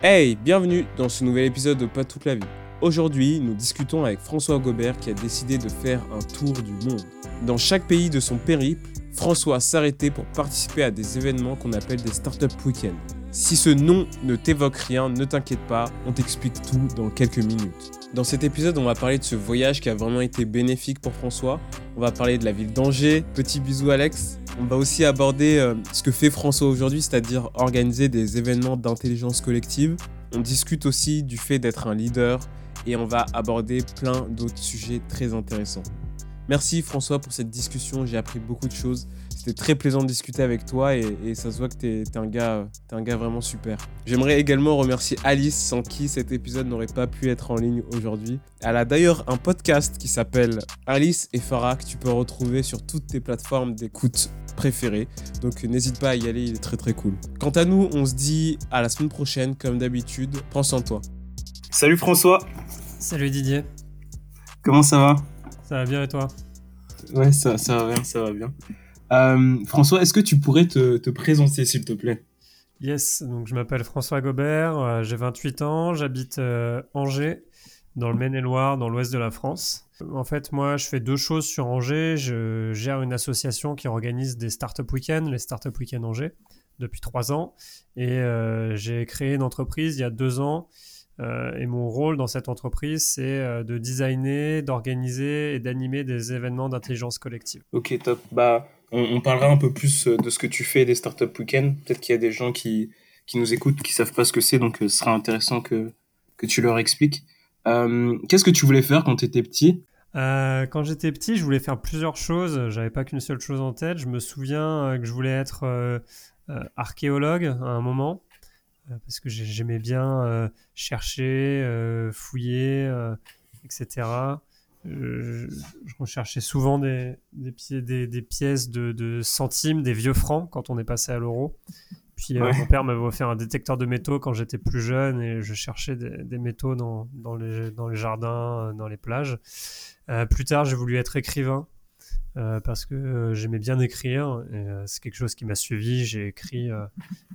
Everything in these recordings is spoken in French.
Hey, bienvenue dans ce nouvel épisode de Pas toute la vie. Aujourd'hui, nous discutons avec François Gobert qui a décidé de faire un tour du monde. Dans chaque pays de son périple, François s'arrêtait pour participer à des événements qu'on appelle des Startup Weekends. Si ce nom ne t'évoque rien, ne t'inquiète pas, on t'explique tout dans quelques minutes. Dans cet épisode, on va parler de ce voyage qui a vraiment été bénéfique pour François. On va parler de la ville d'Angers. Petit bisou Alex. On va aussi aborder euh, ce que fait François aujourd'hui, c'est-à-dire organiser des événements d'intelligence collective. On discute aussi du fait d'être un leader et on va aborder plein d'autres sujets très intéressants. Merci François pour cette discussion, j'ai appris beaucoup de choses. C'était très plaisant de discuter avec toi et, ça se voit que tu es, un gars, es un gars vraiment super. J'aimerais également remercier Alice sans qui cet épisode n'aurait pas pu être en ligne aujourd'hui. Elle a d'ailleurs un podcast qui s'appelle Alice et Farah que tu peux retrouver sur toutes tes plateformes d'écoute préférées. Donc n'hésite pas à y aller, il est très très cool. Quant à nous, on se dit à la semaine prochaine comme d'habitude. Prends soin de toi. Salut François. Salut Didier. Comment ça va? Ça va bien et toi? Ouais, ça, ça va bien, ça va bien. Euh, François, est-ce que tu pourrais te, présenter, s'il te plaît? Yes, donc je m'appelle François Gobert, euh, j'ai 28 ans, j'habite euh, Angers, dans le Maine-et-Loire, dans l'ouest de la France. En fait, moi, je fais deux choses sur Angers. Je gère une association qui organise des Startup Weekends, les Startup Weekends Angers, depuis trois ans. Et j'ai créé une entreprise il y a deux ans euh, et mon rôle dans cette entreprise, c'est euh, de designer, d'organiser et d'animer des événements d'intelligence collective. Ok, top. Bah, on, parlera un peu plus euh, de ce que tu fais des Startup Weekends. Peut-être qu'il y a des gens qui, qui nous écoutent qui savent pas ce que c'est, donc ce sera intéressant que, que tu leur expliques. Qu'est-ce que tu voulais faire quand tu étais petit quand j'étais petit, je voulais faire plusieurs choses. J'avais pas qu'une seule chose en tête. Je me souviens que je voulais être archéologue à un moment. Euh, parce que j'aimais bien euh, chercher, euh, fouiller, etc. Je, recherchais souvent des, des, des, pièces de, centimes, des vieux francs quand on est passé à l'euro. Puis mon père m'avait offert un détecteur de métaux quand j'étais plus jeune et je cherchais des, métaux dans, dans, les, dans, les, jardins, dans les plages. plus tard, j'ai voulu être écrivain euh, parce que euh, j'aimais bien écrire. Euh, c'est quelque chose qui m'a suivi. J'ai écrit,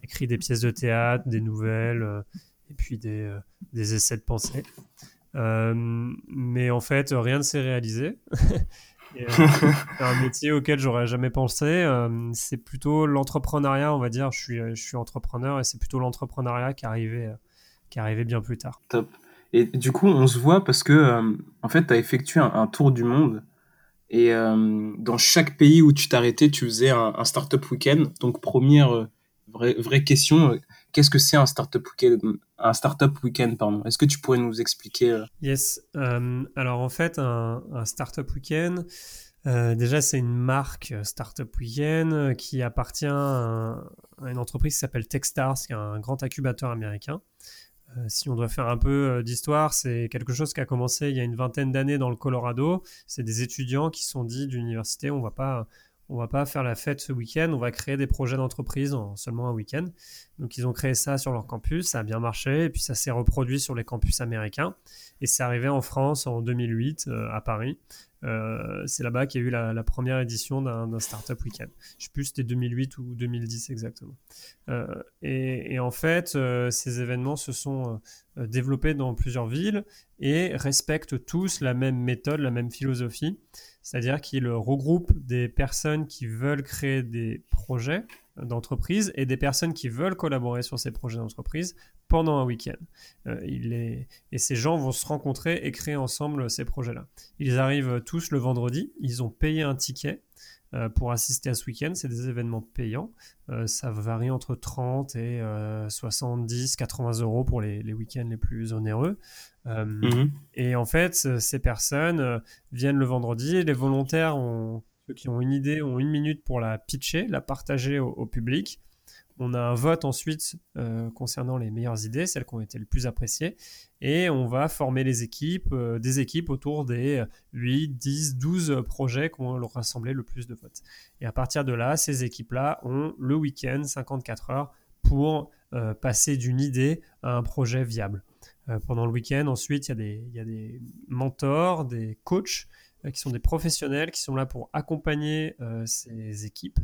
écrit des pièces de théâtre, des nouvelles, et puis des, des, essais de pensée. Mais en fait, rien ne s'est réalisé. un métier auquel j'aurais jamais pensé. c'est plutôt l'entrepreneuriat, on va dire. Je suis, je suis entrepreneur et c'est plutôt l'entrepreneuriat qui arrivait, qui arrivait bien plus tard. Top. Et du coup, on se voit parce que, en fait, tu as effectué un, tour du monde et euh, dans chaque pays où tu t'arrêtais, tu faisais un, startup week-end. Donc première euh, vraie, vraie question, euh, qu'est-ce que c'est un startup week-end Un startup week-end, pardon? Est-ce que tu pourrais nous expliquer Yes. alors en fait, un, un startup week-end. déjà, c'est une marque Startup Weekend qui appartient à, une entreprise qui s'appelle Techstars, qui est un grand incubateur américain. Euh, si on doit faire un peu euh, d'histoire, c'est quelque chose qui a commencé il y a une vingtaine d'années dans le Colorado. C'est des étudiants qui sont dit d'université, on va pas, on va pas faire la fête ce week-end, on va créer des projets d'entreprise en seulement un week-end. Donc ils ont créé ça sur leur campus, ça a bien marché, et puis ça s'est reproduit sur les campus américains. Et c'est arrivé en France en 2008 euh, à Paris. Euh, c'est là-bas qu'il y a eu la, première édition d'un Startup Weekend. Je sais plus c'était 2008 ou 2010 exactement. Euh, et, en fait, ces événements se sont développés dans plusieurs villes et respectent tous la même méthode, la même philosophie. C'est-à-dire qu'ils regroupent des personnes qui veulent créer des projets d'entreprise et des personnes qui veulent collaborer sur ces projets d'entreprise pendant un week-end. Euh, et ces gens vont se rencontrer et créer ensemble ces projets-là. Ils arrivent tous le vendredi, ils ont payé un ticket euh, pour assister à ce week-end. C'est des événements payants. Euh, ça varie entre 30 et 70, 80 euros pour les week-ends les plus onéreux. Mhm. Et en fait, ces personnes viennent le vendredi. Les volontaires ont ceux qui ont une idée ont une minute pour la pitcher, la partager au, public. On a un vote ensuite euh, concernant les meilleures idées, celles qui ont été les plus appréciées. Et on va former les équipes, euh, des équipes autour des 8, 10, 12 projets qui ont rassemblé le plus de votes. Et à partir de là, ces équipes-là ont le week-end, 54 heures, pour euh, passer d'une idée à un projet viable. Pendant le week-end, ensuite, il y, y, a des mentors, des coachs qui sont des professionnels, qui sont là pour accompagner ces équipes.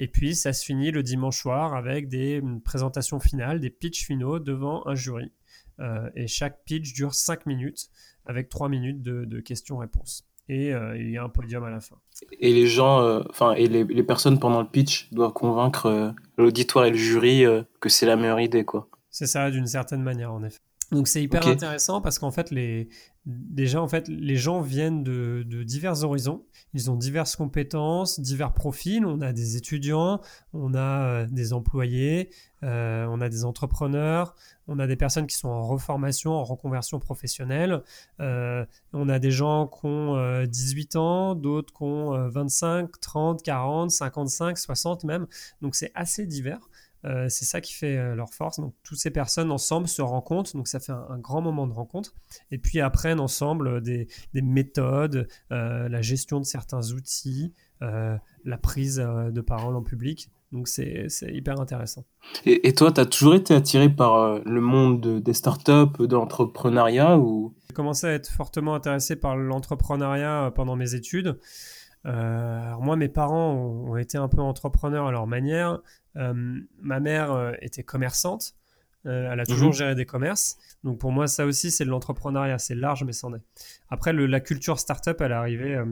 Et puis, ça se finit le dimanche soir avec des présentations finales, des pitchs finaux devant un jury. et chaque pitch dure 5 minutes, avec 3 minutes de questions-réponses et euh, il y a un podium à la fin. Et les gens, euh, enfin, et les, les, personnes pendant le pitch doivent convaincre euh, l'auditoire et le jury que c'est la meilleure idée, quoi. C'est ça, d'une certaine manière, en effet. Donc c'est hyper intéressant parce qu'en fait, les, déjà, en fait, les gens viennent de, de, divers horizons. Ils ont diverses compétences, divers profils. On a des étudiants, on a des employés, on a des entrepreneurs, on a des personnes qui sont en reformation, en reconversion professionnelle. Euh, on a des gens qui ont 18 euh, ans, d'autres qui ont 25, 30, 40, 55, 60 même. Donc c'est assez divers. Euh, c'est ça qui fait leur force. Donc toutes ces personnes ensemble se rencontrent, donc ça fait un, grand moment de rencontre. Et puis apprennent ensemble des, des méthodes, la gestion de certains outils, la prise de parole en public. Donc c'est hyper intéressant. Et, toi, tu as toujours été attiré par euh, le monde des startups, de l'entrepreneuriat ou... J'ai commencé à être fortement intéressé par l'entrepreneuriat euh, pendant mes études. Euh, alors moi, mes parents ont, été un peu entrepreneurs à leur manière. Ma mère était commerçante. elle a toujours mhm. géré des commerces. Donc pour moi, ça aussi, c'est de l'entrepreneuriat. C'est large, mais c'en est. Après, le, la culture startup, elle est arrivée...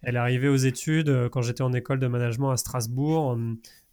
Elle est arrivée aux études quand j'étais en école de management à Strasbourg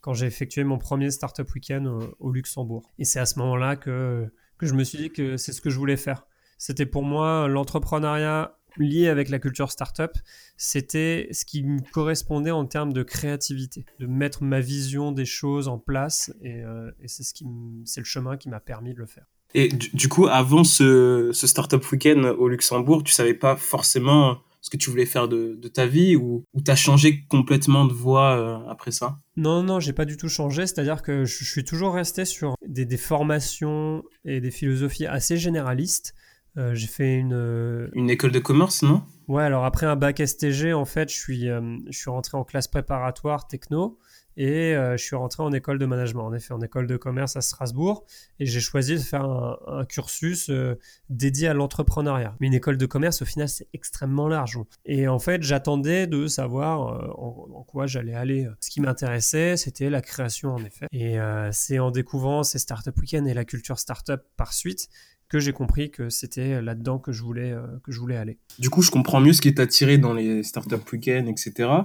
quand j'ai effectué mon premier Startup Weekend au, Luxembourg. Et c'est à ce moment-là que, que je me suis dit que c'est ce que je voulais faire. C'était pour moi l'entrepreneuriat lié avec la culture startup, c'était ce qui me correspondait en termes de créativité, de mettre ma vision des choses en place, et, euh, c'est ce qui, c'est le chemin qui m'a permis de le faire. Et du, coup, avant ce, ce startup week-end au Luxembourg, tu savais pas forcément ce que tu voulais faire de, ta vie ou, ou tu as changé complètement de voie euh, après ça? Non, non, j'ai pas du tout changé. C'est-à-dire que je, suis toujours resté sur des, formations et des philosophies assez généralistes. Euh, j'ai fait une... Euh, une école de commerce, non? Ouais, alors après un bac STG, en fait, je suis, je suis rentré en classe préparatoire techno. Et euh, je suis rentré en école de management, en effet, en école de commerce à Strasbourg. Et j'ai choisi de faire un, cursus euh, dédié à l'entrepreneuriat. Mais une école de commerce, au final, c'est extrêmement large. Et en fait, j'attendais de savoir euh, en, quoi j'allais aller. Ce qui m'intéressait, c'était la création, en effet. Et c'est en découvrant ces Startup Weekend et la culture startup par suite que j'ai compris que c'était là-dedans que je voulais que je voulais aller. Du coup, je comprends mieux ce qui est attiré dans les startup week-end, etc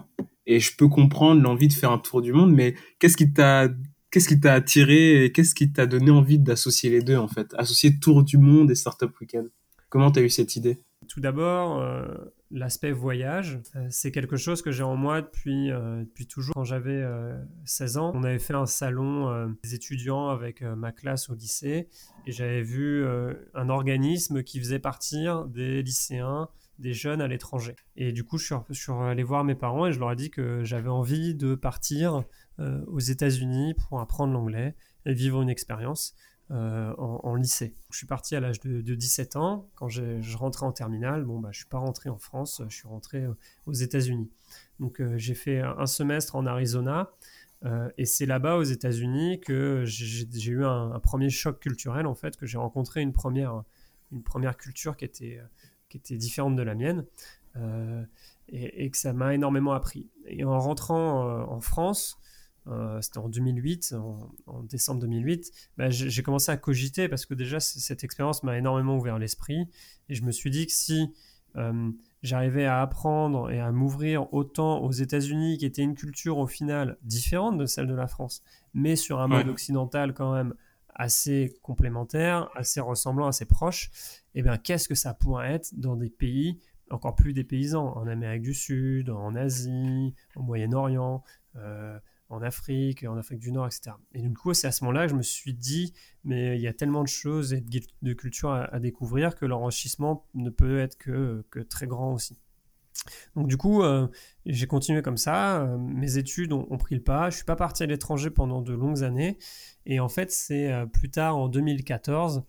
et je peux comprendre l'envie de faire un tour du monde, mais qu'est-ce qui t'a qu'est-ce qui t'a attiré et qu'est-ce qui t'a donné envie d'associer les deux en fait, associer tour du monde et startup weekend. Comment t'as eu cette idée? Tout d'abord, euh, l'aspect voyage, euh, c'est quelque chose que j'ai en moi depuis, euh, depuis toujours. Quand j'avais 16 ans, on avait fait un salon des étudiants avec ma classe au lycée et j'avais vu un organisme qui faisait partir des lycéens des jeunes à l'étranger. Et du coup, je suis, allé voir mes parents et je leur ai dit que j'avais envie de partir aux États-Unis pour apprendre l'anglais et vivre une expérience euh, en, lycée. Je suis parti à l'âge de, 17 ans. Quand je rentrais en terminale, bon, bah, je ne suis pas rentré en France, je suis rentré euh, aux États-Unis. Donc, j'ai fait un semestre en Arizona. et c'est là-bas aux États-Unis que j'ai eu un, premier choc culturel en fait, que j'ai rencontré une première, une première culture qui était qui était différente de la mienne, euh, et, que ça m'a énormément appris. Et en rentrant euh, en France, euh, c'était en 2008, en, décembre 2008, bah, j'ai commencé à cogiter parce que déjà cette expérience m'a énormément ouvert l'esprit et je me suis dit que si j'arrivais à apprendre et à m'ouvrir autant aux États-Unis, qui était une culture au final différente de celle de la France, mais sur un mode occidental quand même assez complémentaire, assez ressemblant, assez proche, eh bien, qu'est-ce que ça pourrait être dans des pays encore plus dépaysants, en Amérique du Sud, en Asie, au Moyen-Orient, euh, en Afrique, en Afrique du Nord, etc. Et du coup, c'est à ce moment-là que je me suis dit, mais il y a tellement de choses et de, cultures à, découvrir que l'enrichissement ne peut être que, très grand aussi. Donc du coup, euh, j'ai continué comme ça. Euh, mes études ont, pris le pas. Je suis pas parti à l'étranger pendant de longues années. Et en fait, c'est plus tard, en 2014,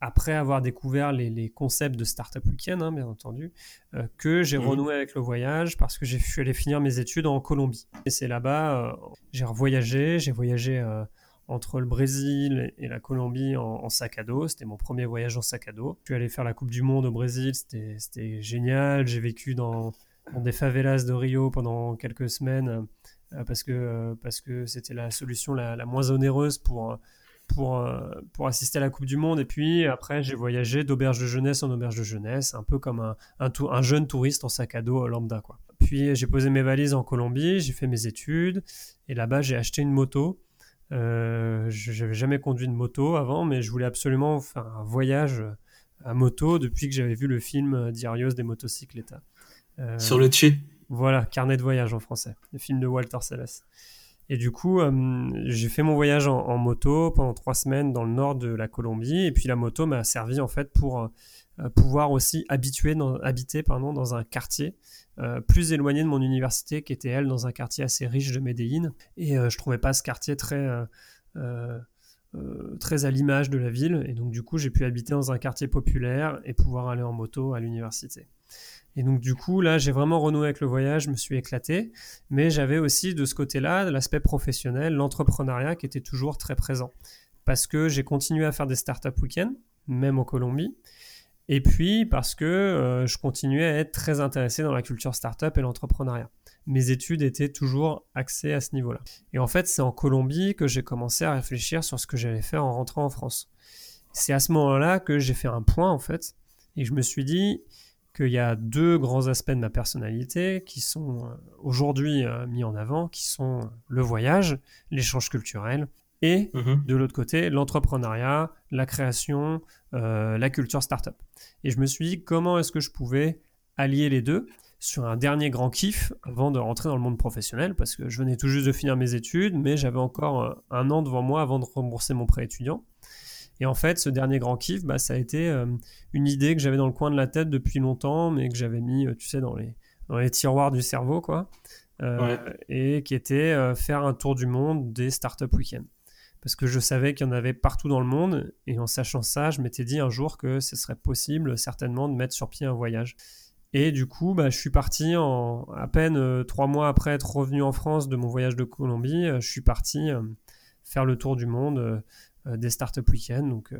après avoir découvert les, concepts de Startup Weekend, hein, bien entendu, euh, que j'ai mhm. renoué avec le voyage parce que j'ai suis allé finir mes études en Colombie. Et c'est là-bas, euh, j'ai revoyagé, j'ai voyagé euh, entre le Brésil et la Colombie en, sac à dos. C'était mon premier voyage en sac à dos. Je suis allé faire la Coupe du Monde au Brésil, c'était génial. J'ai vécu dans dans des favelas de Rio pendant quelques semaines parce que parce que c'était la solution la, la, moins onéreuse pour pour, pour assister à la Coupe du Monde. Et puis après, j'ai voyagé d'auberge de jeunesse en auberge de jeunesse, un peu comme un, un, un jeune touriste en sac à dos lambda. Quoi. Puis j'ai posé mes valises en Colombie, j'ai fait mes études, et là-bas j'ai acheté une moto. Euh, je n'avais jamais conduit une moto avant, mais je voulais absolument faire un voyage à moto depuis que j'avais vu le film Diarios des motocycletas. Euh, Sur le Tché Voilà, Carnet de voyage en français, le film de Walter Selles. Et du coup, euh, j'ai fait mon voyage en, moto pendant trois semaines dans le nord de la Colombie. Et puis la moto m'a servi en fait pour pouvoir aussi habituer habiter dans un quartier euh, plus éloigné de mon université, qui était elle dans un quartier assez riche de Medellín. Et euh, je trouvais pas ce quartier très euh, très à l'image de la ville. Et donc du coup, j'ai pu habiter dans un quartier populaire et pouvoir aller en moto à l'université. Et donc du coup, là, j'ai vraiment renoué avec le voyage, je me suis éclaté, mais j'avais aussi de ce côté-là l'aspect professionnel, l'entrepreneuriat qui était toujours très présent. Parce que j'ai continué à faire des startup week-ends, même en Colombie, et puis parce que euh, je continuais à être très intéressé dans la culture startup et l'entrepreneuriat. Mes études étaient toujours axées à ce niveau-là. Et en fait, c'est en Colombie que j'ai commencé à réfléchir sur ce que j'allais faire en rentrant en France. C'est à ce moment-là que j'ai fait un point, en fait, et je me suis dit qu'il y a deux grands aspects de ma personnalité qui sont euh, aujourd'hui euh, mis en avant, qui sont le voyage, l'échange culturel et mhm. de l'autre côté, l'entrepreneuriat, la création, euh, la culture startup. Et je me suis dit comment est-ce que je pouvais allier les deux sur un dernier grand kiff avant de rentrer dans le monde professionnel, parce que je venais tout juste de finir mes études, mais j'avais encore un an devant moi avant de rembourser mon prêt étudiant. Et en fait, ce dernier grand kiff, bah, ça a été euh, une idée que j'avais dans le coin de la tête depuis longtemps, mais que j'avais mis, tu sais, dans les, dans les tiroirs du cerveau, quoi. Et qui était faire un tour du monde des startup week-ends parce que je savais qu'il y en avait partout dans le monde, et en sachant ça, je m'étais dit un jour que ce serait possible certainement de mettre sur pied un voyage. Et du coup, bah, je suis parti en à peine euh, trois mois après être revenu en France de mon voyage de Colombie, euh, je suis parti euh, faire le tour du monde des startup week-ends. Donc,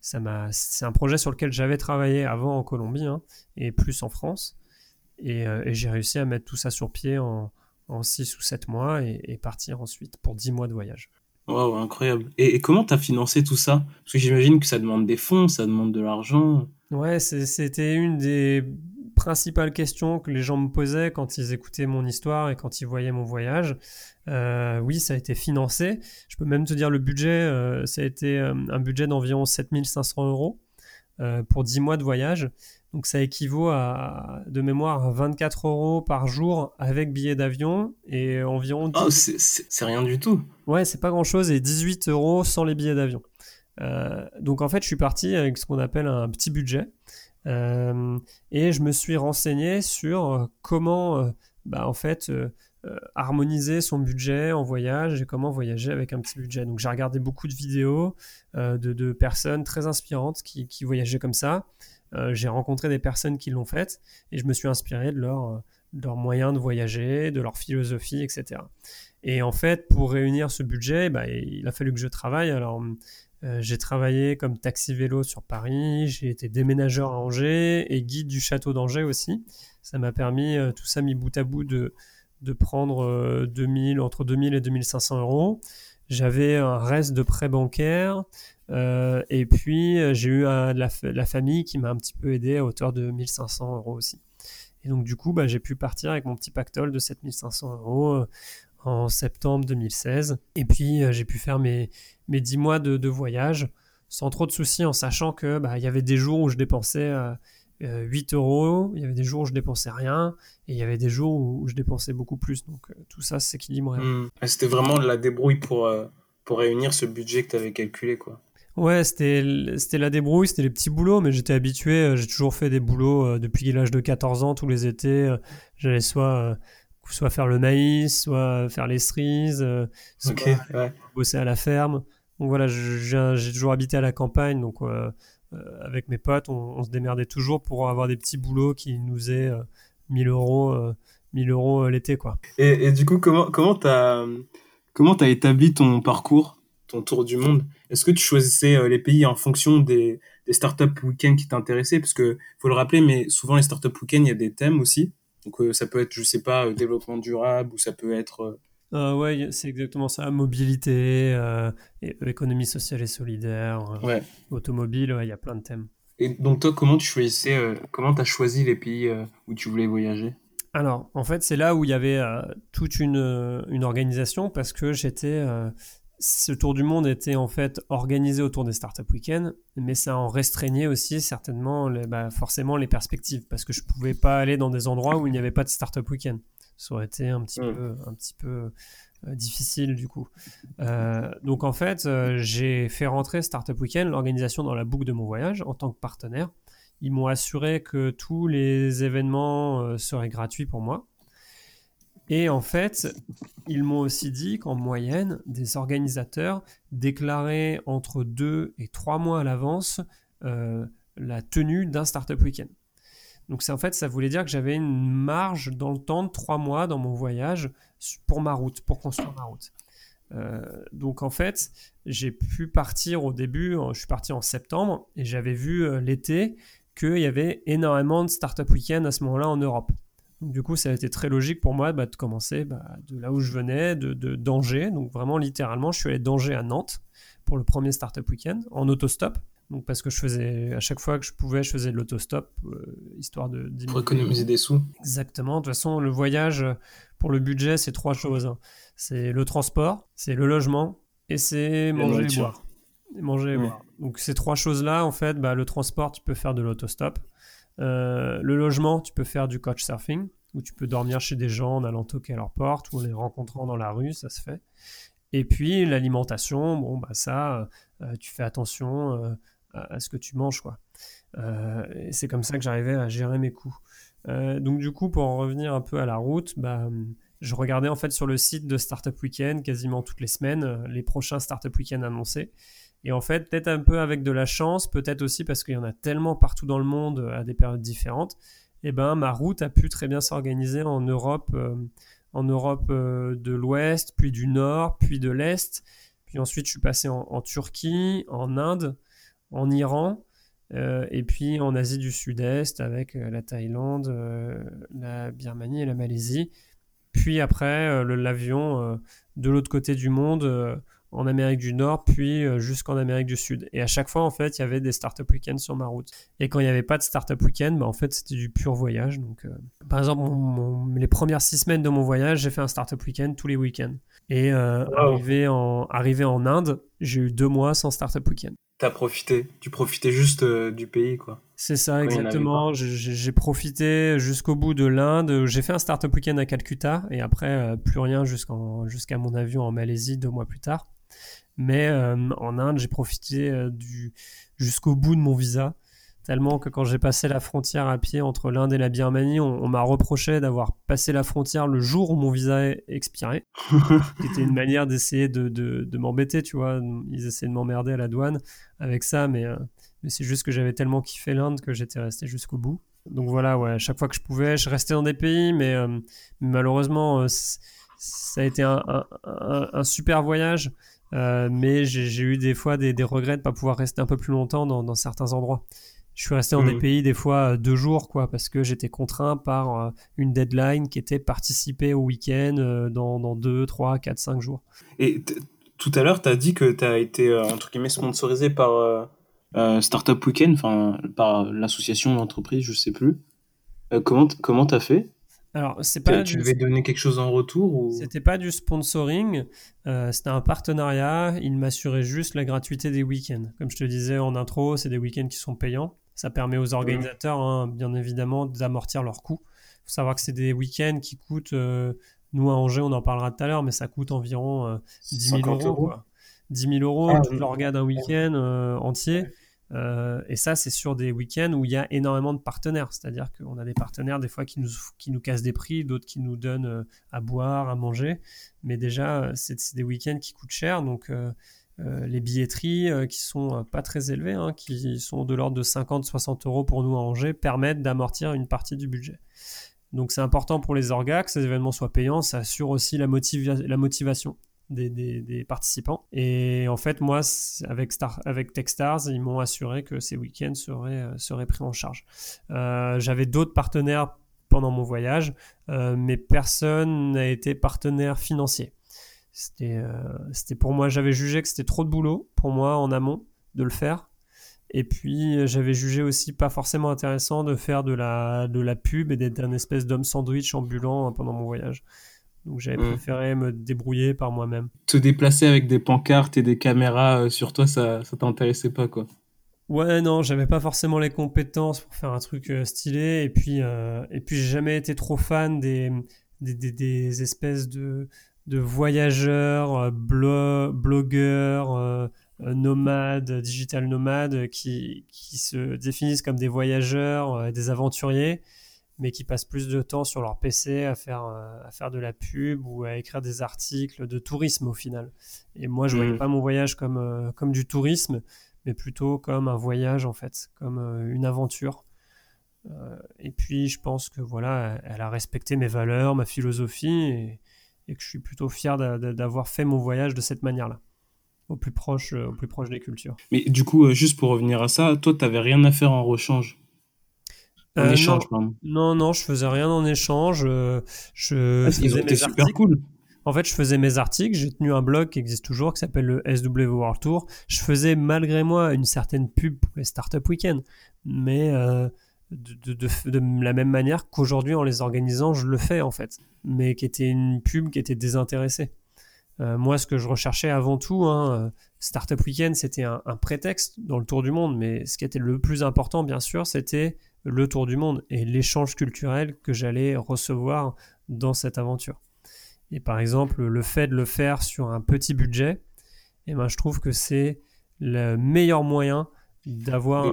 ça m'a, c'est un projet sur lequel j'avais travaillé avant en Colombie hein, et plus en France. Et, j'ai réussi à mettre tout ça sur pied en, en six ou sept mois et, et partir ensuite pour dix mois de voyage. Wow, incroyable. Et, comment tu as financé tout ça? Parce que j'imagine que ça demande des fonds, ça demande de l'argent. Ouais, c'était une des principales questions que les gens me posaient quand ils écoutaient mon histoire et quand ils voyaient mon voyage. Euh, oui, ça a été financé. Je peux même te dire le budget, euh, ça a été euh, un budget d'environ 7500 euros pour 10 mois de voyage. Donc ça équivaut à, de mémoire, 24 euros par jour avec billet d'avion et environ... Oh, c'est rien du tout. Ouais, c'est pas grand-chose et 18 euros sans les billets d'avion. Euh, donc en fait, je suis parti avec ce qu'on appelle un petit budget euh, et je me suis renseigné sur euh, comment, bah, en fait, harmoniser son budget en voyage et comment voyager avec un petit budget. Donc j'ai regardé beaucoup de vidéos de, personnes très inspirantes qui, qui voyageaient comme ça. Euh, j'ai rencontré des personnes qui l'ont fait et je me suis inspiré de leur, euh, leur moyen de voyager, de leur philosophie, etc. Et en fait, pour réunir ce budget, bah, il a fallu que je travaille. Alors, euh, j'ai travaillé comme taxi vélo sur Paris, j'ai été déménageur à Angers et guide du château d'Angers aussi. Ça m'a permis, tout ça mis bout à bout, de, de prendre 2000, entre 2000 et 2500 euros. J'avais un reste de prêt bancaire, euh, et puis, euh, j'ai eu la, famille qui m'a un petit peu aidé à hauteur de 1500 euros aussi. Et donc, du coup, bah, j'ai pu partir avec mon petit pactole de 7500 euros euh, en septembre 2016. Et puis, j'ai pu faire mes, mes 10 mois de, voyage sans trop de soucis en sachant que bah, il y avait des jours où je dépensais 8 euros, il y avait des jours où je dépensais rien, et il y avait des jours où, je dépensais beaucoup plus. Donc tout ça s'équilibrait. Mmh. C'était vraiment la débrouille pour, pour réunir ce budget que tu avais calculé. quoi. Ouais, c'était la débrouille, c'était les petits boulots, mais j'étais habitué. Euh, j'ai toujours fait des boulots euh, depuis l'âge de 14 ans, tous les étés. Euh, j'allais soit soit faire le maïs, soit faire les cerises, soit bosser à la ferme. Donc voilà, j'ai toujours habité à la campagne, donc avec mes potes, on, se démerdait toujours pour avoir des petits boulots qui nous aient 1000 euros, 1000 euros l'été, quoi. Et, et, du coup, comment comment t'as comment t'as établi ton parcours, ton tour du monde? Est-ce que tu choisissais euh, les pays en fonction des, des startups week-end qui t'intéressaient? Parce que faut le rappeler, mais souvent les startups week-end, il y a des thèmes aussi. Donc euh, ça peut être, je sais pas, développement durable ou ça peut être. ouais, c'est exactement ça. Mobilité, économie sociale et solidaire, automobile, il y a plein de thèmes. Et donc toi, comment tu choisissais, comment tu as choisi les pays où tu voulais voyager? Alors, en fait, c'est là où il y avait toute une, une, organisation parce que j'étais ce tour du monde était en fait organisé autour des Startup Weekend, mais ça en restreignait aussi certainement, bah, forcément, les perspectives, parce que je pouvais pas aller dans des endroits où il n'y avait pas de Startup Weekend. Ça aurait été un petit mm. peu, un petit peu euh, difficile du coup. Euh, donc en fait, euh, j'ai fait rentrer Startup Weekend, l'organisation, dans la boucle de mon voyage en tant que partenaire. Ils m'ont assuré que tous les événements seraient gratuits pour moi. Et en fait, ils m'ont aussi dit qu'en moyenne, des organisateurs déclaraient entre deux et trois mois à l'avance euh, la tenue d'un Startup Weekend. Donc en fait, ça voulait dire que j'avais une marge dans le temps de trois mois dans mon voyage pour ma route, pour construire ma route. Euh, donc en fait, j'ai pu partir au début, je suis parti en septembre et j'avais vu euh, l'été qu'il y avait énormément de Startup Weekend à ce moment-là en Europe du coup, ça a été très logique pour moi bah, de commencer bah, de là où je venais, de, de, d'Angers. Donc vraiment, littéralement, je suis allé d'Angers à Nantes pour le premier Startup Weekend en autostop. Donc parce que je faisais, à chaque fois que je pouvais, je faisais de l'autostop, euh, histoire de... Pour économiser des sous. Exactement. De toute façon, le voyage, pour le budget, c'est trois choses. Hein. C'est le transport, c'est le logement et c'est manger et boire. manger et boire. Donc ces trois choses-là, en fait, bah, le transport, tu peux faire de l'autostop. Euh, le logement, tu peux faire du coach surfing, où tu peux dormir chez des gens en allant toquer à leur porte ou en les rencontrant dans la rue, ça se fait. Et puis l'alimentation, bon, bah ça, euh, tu fais attention euh, à, ce que tu manges, quoi. c'est comme ça que j'arrivais à gérer mes coûts. donc du coup, pour en revenir un peu à la route, bah, je regardais en fait sur le site de Startup Weekend quasiment toutes les semaines les prochains Startup Weekend annoncés. Et en fait, peut-être un peu avec de la chance, peut-être aussi parce qu'il y en a tellement partout dans le monde euh, à des périodes différentes, et eh ben ma route a pu très bien s'organiser en Europe, euh, en Europe euh, de l'Ouest, puis du Nord, puis de l'Est. Puis ensuite, je suis passé en, Turquie, en Inde, en Iran, et puis en Asie du Sud-Est avec la Thaïlande, la Birmanie et la Malaisie. Puis après, l'avion de l'autre côté du monde en Amérique du Nord, puis euh, jusqu'en Amérique du Sud. Et à chaque fois, en fait, il y avait des startup week-ends sur ma route. Et quand il n'y avait pas de startup week-end, bah, en fait, c'était du pur voyage. Donc, euh, par exemple, les premières six semaines de mon voyage, j'ai fait un startup week-end tous les week-ends. Et euh, arrivé, en, arrivé en Inde, j'ai eu deux mois sans startup week-end. T'as profité, tu profitais juste du pays, quoi. C'est ça, exactement. J'ai profité jusqu'au bout de l'Inde. J'ai fait un startup week-end à Calcutta et après, plus rien jusqu'à mon avion en Malaisie deux mois plus tard. Mais euh, en Inde, j'ai profité euh, du, jusqu'au bout de mon visa. Tellement que quand j'ai passé la frontière à pied entre l'Inde et la Birmanie, on, m'a reproché d'avoir passé la frontière le jour où mon visa expirait. C'était une manière d'essayer de, de, m'embêter, tu vois. Ils essayaient de m'emmerder à la douane avec ça, mais, euh, mais c'est juste que j'avais tellement kiffé l'Inde que j'étais resté jusqu'au bout. Donc voilà, ouais, à chaque fois que je pouvais, je restais dans des pays, mais malheureusement, ça a été un, un, un super voyage. Euh, mais j'ai eu des fois des, regrets de ne pas pouvoir rester un peu plus longtemps dans, certains endroits. Je suis resté dans des pays des fois euh, deux jours, quoi, parce que j'étais contraint par euh, une deadline qui était participer au week-end dans, dans 2, 3, 4, 5 jours. Et tout à l'heure, tu as dit que tu as été, entre guillemets, sponsorisé par Startup Weekend, enfin, par l'association d'entreprise, je sais plus. comment tu as fait? Alors, c'est pas. Tu devais donner quelque chose en retour ou... C'était pas du sponsoring, euh, c'était un partenariat. Il m'assurait juste la gratuité des week-ends. Comme je te disais en intro, c'est des week-ends qui sont payants. Ça permet aux organisateurs, hein, bien évidemment, d'amortir leurs coûts. Il faut savoir que c'est des week-ends qui coûtent. Euh, nous, à Angers, on en parlera tout à l'heure, mais ça coûte environ 10 euh, 000 euros. 10 000 euros, ah, tu l'organe un week-end entier. Euh, et ça, c'est sur des week-ends où il y a énormément de partenaires. C'est-à-dire qu'on a des partenaires des fois qui nous, qui nous cassent des prix, d'autres qui nous donnent euh, à boire, à manger. Mais déjà, euh, c'est des week-ends qui coûtent cher. Donc, les billetteries qui sont pas très élevées, hein, qui sont de l'ordre de 50-60 euros pour nous à Angers, permettent d'amortir une partie du budget. Donc, c'est important pour les orgas que ces événements soient payants. Ça assure aussi la, la motivation des, participants. Et en fait, moi, avec, Star, avec Techstars, ils m'ont assuré que ces week-ends seraient, euh, seraient pris en charge. Euh, j'avais d'autres partenaires pendant mon voyage, mais personne n'a été partenaire financier. C'était c'était pour moi, j'avais jugé que c'était trop de boulot pour moi en amont de le faire. Et puis j'avais jugé aussi pas forcément intéressant de faire de la, de la pub et d'être un espèce d'homme sandwich ambulant pendant mon voyage. Donc j'avais mm. préféré me débrouiller par moi-même. Te déplacer avec des pancartes et des caméras euh, sur toi, ça, ça t'intéressait pas quoi Ouais, non, j'avais pas forcément les compétences pour faire un truc euh, stylé. Et puis, euh, et puis j'ai jamais été trop fan des, des, des, espèces de, de voyageurs, blogueurs, nomades, digital nomades qui, qui se définissent comme des voyageurs, des aventuriers mais qui passent plus de temps sur leur PC à faire, euh, à faire de la pub ou à écrire des articles de tourisme au final. Et moi, je ne voyais mm. pas mon voyage comme, euh, comme du tourisme, mais plutôt comme un voyage en fait, comme euh, une aventure. et puis, je pense que voilà, elle a respecté mes valeurs, ma philosophie, et, et que je suis plutôt fier d'avoir fait mon voyage de cette manière-là. Au plus, proche, au plus proche des cultures. Mais du coup, juste pour revenir à ça, toi, tu n'avais rien à faire en rechange? En euh, échange, non, non, non, je faisais rien en échange. Euh, je ah, faisais mes super cool. En fait, je faisais mes articles. J'ai tenu un blog qui existe toujours, qui s'appelle le SW World Tour. Je faisais malgré moi une certaine pub pour les Startup Weekend, mais euh, de, de, de, la même manière qu'aujourd'hui en les organisant, je le fais en fait, mais qui était une pub qui était désintéressée. moi, ce que je recherchais avant tout, hein, Startup Weekend, c'était un, un, prétexte dans le tour du monde, mais ce qui était le plus important, bien sûr, c'était le tour du monde et l'échange culturel que j'allais recevoir dans cette aventure. Et par exemple, le fait de le faire sur un petit budget, et eh ben, je trouve que c'est le meilleur moyen d'avoir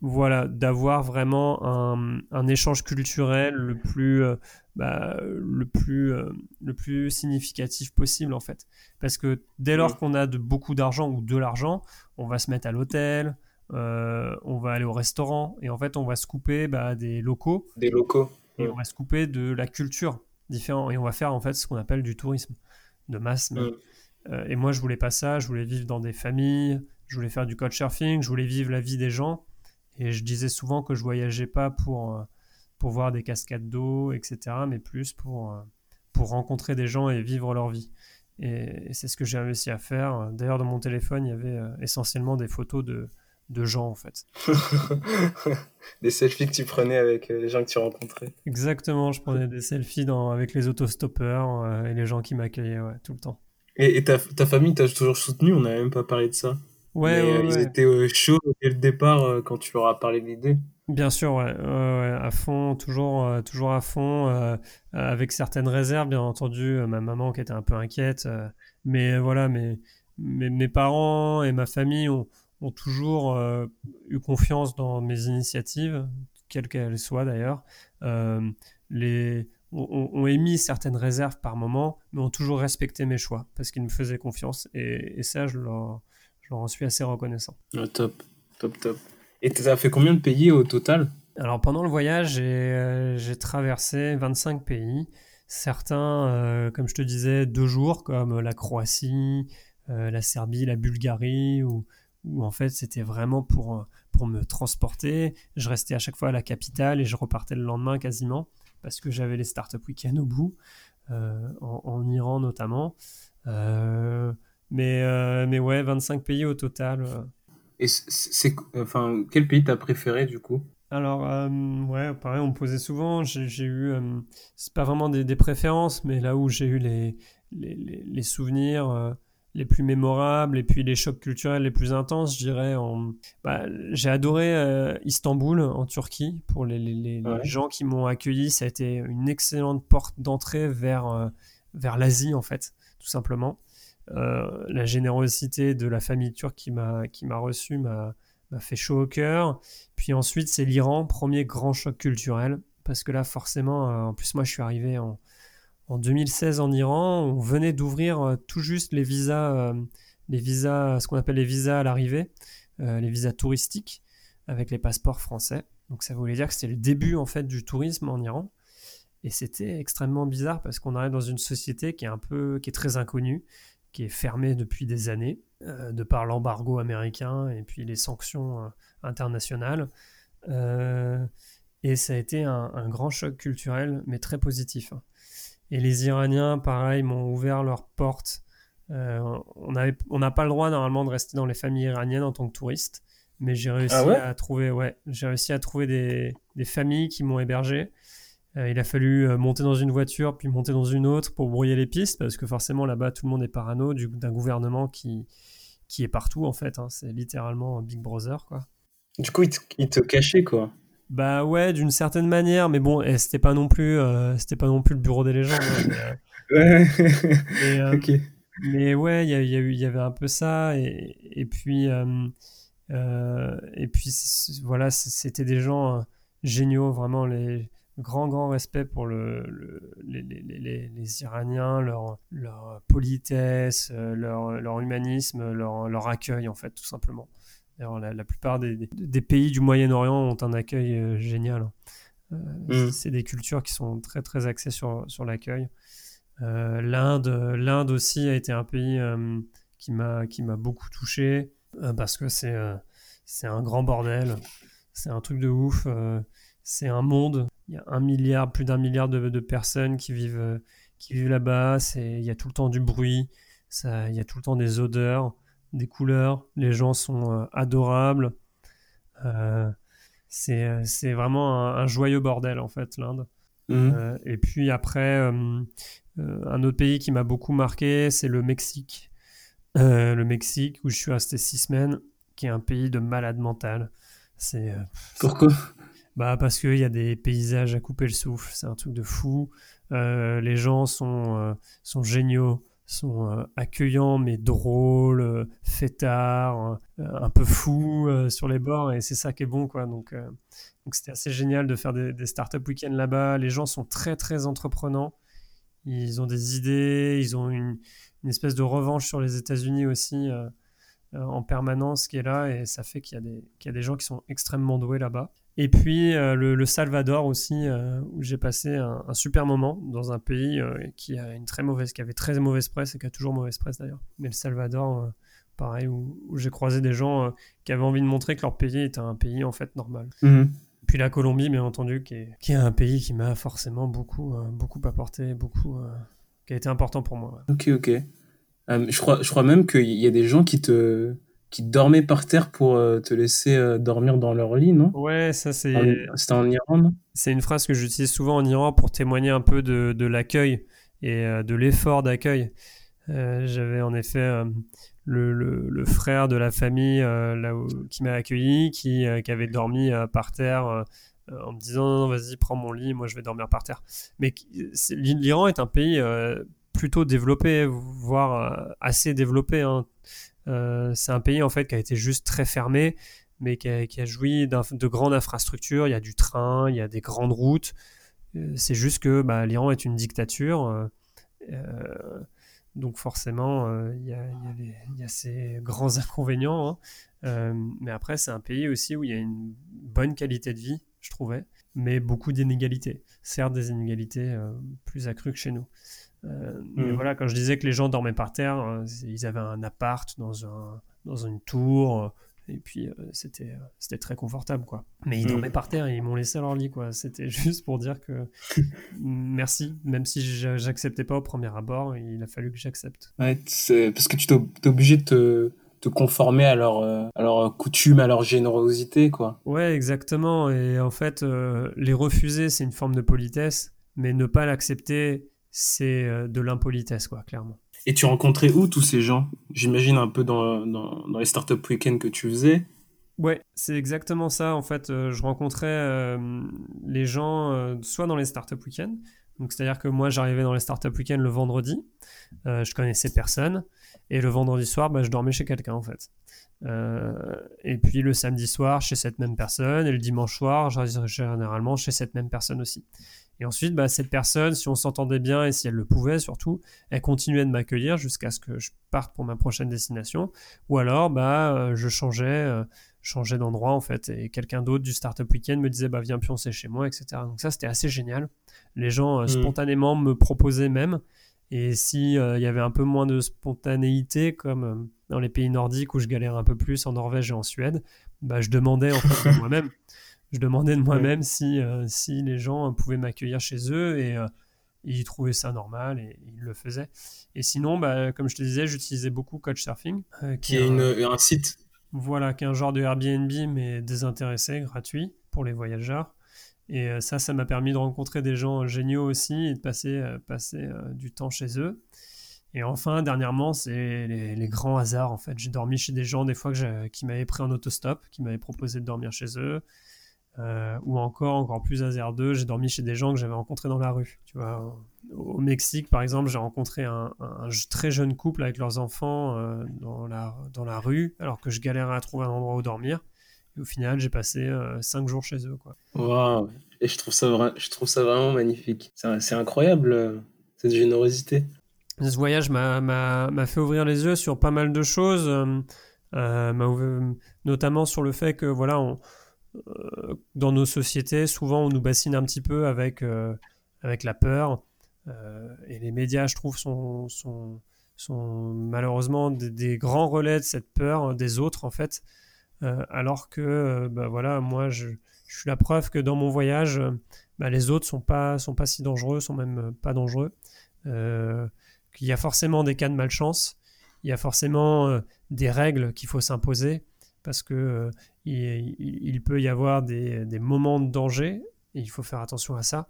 voilà d'avoir vraiment un, échange culturel le plus euh, bah, le plus euh, le plus significatif possible en fait. Parce que dès lors qu'on a de beaucoup d'argent ou de l'argent on va se mettre à l'hôtel euh, on va aller au restaurant et en fait on va se couper bah, des locaux. Des locaux. Et on va se couper de la culture différente et on va faire en fait ce qu'on appelle du tourisme de masse. Euh, et moi je voulais pas ça, je voulais vivre dans des familles, je voulais faire du couchsurfing, je voulais vivre la vie des gens et je disais souvent que je voyageais pas pour, euh, pour voir des cascades d'eau, etc., mais plus pour, pour rencontrer des gens et vivre leur vie. Et, et c'est ce que j'ai réussi à faire. D'ailleurs, dans mon téléphone, il y avait essentiellement des photos de, de gens en fait. des selfies que tu prenais avec euh, les gens que tu rencontrais. Exactement, je prenais des selfies dans, avec les autostoppeurs euh, et les gens qui m'accueillaient tout le temps. Et, ta, ta, famille t'a toujours soutenu, on n'a même pas parlé de ça. Ouais, euh, Ils étaient chauds dès le départ quand tu leur as parlé de l'idée. Bien sûr, ouais, à fond, toujours, toujours à fond, avec certaines réserves, bien entendu, ma maman qui était un peu inquiète, mais voilà, mes, mes parents et ma famille ont, ont toujours euh, eu confiance dans mes initiatives, quelles qu'elles soient d'ailleurs. Euh, les, ont, émis certaines réserves par moment, mais ont toujours respecté mes choix parce qu'ils me faisaient confiance. Et, ça, je leur, je leur, en suis assez reconnaissant. Ah, top, top, top. Et tu as fait combien de pays au total? Alors pendant le voyage, j'ai euh, traversé 25 pays. Certains, comme je te disais, deux jours, comme la Croatie, la Serbie, la Bulgarie ou où en fait c'était vraiment pour, euh, pour me transporter. Je restais à chaque fois à la capitale et je repartais le lendemain quasiment parce que j'avais les startup week-ends au bout, euh, en, Iran notamment. Euh, mais, mais ouais, 25 pays au total. Et c'est, enfin, quel pays t'as préféré du coup? Alors, ouais, pareil, on me posait souvent. J'ai, eu, c'est pas vraiment des, des, préférences, mais là où j'ai eu les, les, les souvenirs, les plus mémorables et puis les chocs culturels les plus intenses, je dirais. En... Bah, j'ai adoré euh, Istanbul en Turquie pour les, les, gens qui m'ont accueilli. Ça a été une excellente porte d'entrée vers, euh, vers l'Asie en fait, tout simplement. Euh, la générosité de la famille turque qui m'a qui m'a reçu m'a fait chaud au cœur. Puis ensuite c'est l'Iran, premier grand choc culturel parce que là forcément, en plus moi je suis arrivé en en 2016 en Iran, on venait d'ouvrir euh, tout juste les visas, euh, les visas, ce qu'on appelle les visas à l'arrivée, euh, les visas touristiques avec les passeports français. Donc ça voulait dire que c'était le début en fait du tourisme en Iran. Et c'était extrêmement bizarre parce qu'on arrive dans une société qui est un peu, qui est très inconnue, qui est fermée depuis des années, de par l'embargo américain et puis les sanctions internationales. Et ça a été un, grand choc culturel, mais très positif. hein. Et les Iraniens, pareil, m'ont ouvert leurs portes. Euh, on n'a pas le droit normalement de rester dans les familles iraniennes en tant que touriste, mais j'ai réussi Ah ouais? à trouver, ouais, j'ai réussi à trouver des, des familles qui m'ont hébergé. Euh, il a fallu euh, monter dans une voiture, puis monter dans une autre pour brouiller les pistes, parce que forcément là-bas tout le monde est parano du- d'un gouvernement qui, qui est partout en fait. hein. C'est littéralement Big Brother quoi. Du coup, ils te, ils te cachaient, quoi. Bah ouais, d'une certaine manière, mais bon, et c'était pas non plus, euh, c'était pas non plus le bureau des légendes. hein, mais, euh, Ouais. mais, euh, ok. mais ouais, il y, a- y a eu- il y avait un peu ça, et, et puis, euh, euh, et puis voilà, c'était des gens euh, géniaux, vraiment les grand grand respect pour le, le- les, les- les- les- les Iraniens, leur, leur politesse, euh, leur, leur humanisme, leur, leur accueil en fait, tout simplement. D'ailleurs, la, la plupart des, pays du Moyen-Orient ont un accueil euh, génial. hein. Euh, Mm. C'est des cultures qui sont très très axées sur, sur l'accueil. Euh, L'Inde, l'Inde aussi a été un pays euh, qui m'a qui m'a beaucoup touché euh, parce que c'est c'est un grand bordel, c'est un truc de ouf, c'est un monde. Il y a un milliard, plus d'un milliard de, de personnes qui vivent qui vivent là-bas. C'est il y a tout le temps du bruit, ça, il y a tout le temps des odeurs, des couleurs. Les gens sont euh, adorables. Euh, c'est euh, c'est vraiment un, un joyeux bordel en fait l'Inde. Mhm. Et puis après, un autre pays qui m'a beaucoup marqué, c'est le Mexique. Euh, le Mexique, où je suis resté six semaines, qui est un pays de malade mental. C'est euh, Pourquoi? Bah parce qu'il y a des paysages à couper le souffle, c'est un truc de fou. Euh, les gens sont, sont géniaux, sont euh, accueillants mais drôles, euh, fêtards, euh, un peu fous sur les bords et c'est ça qui est bon quoi. Donc donc c'était assez génial de faire des, des startup week-ends là-bas. Les gens sont très très entreprenants. Ils ont des idées, ils ont une, une espèce de revanche sur les États-Unis aussi en permanence qui est là et ça fait qu'il y, y a des gens qui sont extrêmement doués là-bas. Et puis euh, le, le Salvador aussi, euh, où j'ai passé un, un super moment dans un pays euh, qui a une très mauvaise, qui avait très mauvaise presse et qui a toujours mauvaise presse d'ailleurs. Mais le Salvador, pareil, où, où j'ai croisé des gens qui avaient envie de montrer que leur pays était un pays en fait normal. Mhm. Puis la Colombie, bien entendu, qui est, qui est un pays qui m'a forcément beaucoup, beaucoup apporté, beaucoup, qui a été important pour moi. ouais. Ok, ok. Je crois, je crois même qu'il y a des gens qui te, qui dormaient par terre pour euh, te laisser euh, dormir dans leur lit, non? Ouais, ça c'est. C'était en Iran, non? C'est une phrase que j'utilise souvent en Iran pour témoigner un peu de, de l'accueil et euh, de l'effort d'accueil. J'avais en effet le, le- le frère de la famille là où- qui m'a accueilli, qui, qui avait dormi par terre en me disant non, non, vas-y, prends mon lit, moi je vais dormir par terre. Mais l'Iran est un pays plutôt développé, voire assez développé. hein. Euh, c'est un pays en fait qui a été juste très fermé mais qui a, joui de grandes infrastructures. Il y a du train, il y a des grandes routes. Euh, C'est juste que bah, l'Iran est une dictature. euh, donc forcément, il y, a, ces grands inconvénients. hein. Mais après, c'est un pays aussi où il y a une bonne qualité de vie, je trouvais, mais beaucoup d'inégalités. Certes, des inégalités plus accrues que chez nous. Euh, Mais Mhm. voilà, quand je disais que les gens dormaient par terre, euh, ils avaient un appart dans, un, dans une tour, euh, et puis euh, c'était euh, c'était très confortable, quoi. Mais ils Mhm. dormaient par terre et ils m'ont laissé à leur lit, quoi. C'était juste pour dire que merci, même si j'a- j'acceptais pas au premier abord, il a fallu que j'accepte. Ouais, c'est parce que tu t'es obligé de te, te conformer à leur, euh, à leur coutume, à leur générosité, quoi. Ouais, exactement. Et en fait, les refuser, c'est une forme de politesse, mais ne pas l'accepter, c'est euh, de l'impolitesse, quoi, clairement. Et tu rencontrais où tous ces gens? J'imagine un peu dans, dans, dans les startup week-ends que tu faisais. Ouais, c'est exactement ça. En fait, euh, je rencontrais euh, les gens euh, soit dans les startup week-ends, donc c'est-à-dire que moi j'arrivais dans les startup week-ends le vendredi, je connaissais personne, et le vendredi soir, bah, je dormais chez quelqu'un en fait. Et puis le samedi soir chez cette même personne, et le dimanche soir, généralement chez cette même personne aussi. Et ensuite, bah, cette personne, si on s'entendait bien et si elle le pouvait surtout, elle continuait de m'accueillir jusqu'à ce que je parte pour ma prochaine destination. Ou alors, bah, euh, je changeais, euh, changeais d'endroit en fait, et quelqu'un d'autre du Startup Weekend me disait, bah, viens pioncer chez moi, etc. Donc ça, c'était assez génial. Les gens euh, Mhm. spontanément me proposaient même. Et si euh, il y avait un peu moins de spontanéité, comme dans les pays nordiques où je galère un peu plus, en Norvège et en Suède, bah, je demandais en fait moi-même. Je demandais de moi-même si, si les gens pouvaient m'accueillir chez eux et ils trouvaient ça normal et ils le faisaient. Et sinon, bah, comme je te disais, j'utilisais beaucoup Couchsurfing. qui, est, un site. Voilà, qui est un genre de Airbnb mais désintéressé, gratuit pour les voyageurs. Et euh, ça, ça m'a permis de rencontrer des gens géniaux aussi et de passer, euh, passer euh, du temps chez eux. Et enfin, dernièrement, c'est les, grands hasards en fait. J'ai dormi chez des gens des fois qui m'avaient pris en autostop, qui m'avaient proposé de dormir chez eux. Ou encore, encore plus hasardeux, j'ai dormi chez des gens que j'avais rencontrés dans la rue. Tu vois, au Mexique, par exemple, j'ai rencontré un, très jeune couple avec leurs enfants dans, la, dans la rue, alors que je galérais à trouver un endroit où dormir. Et au final, j'ai passé euh, cinq jours chez eux. Quoi. Et je trouve, ça je trouve ça vraiment magnifique. C'est incroyable, euh, cette générosité. Ce voyage m'a fait ouvrir les yeux sur pas mal de choses, euh, notamment sur le fait que, voilà, on, dans nos sociétés, souvent, on nous bassine un petit peu avec, avec la peur. et les médias, je trouve, sont, sont, malheureusement des, grands relais de cette peur des autres, en fait. Euh, alors que, euh, bah, voilà, moi, je, suis la preuve que dans mon voyage, euh, bah, les autres sont pas, sont pas si dangereux, sont même pas dangereux. qu'il y a forcément des cas de malchance, il y a forcément des règles qu'il faut s'imposer parce que il, peut y avoir des, des, moments de danger et il faut faire attention à ça,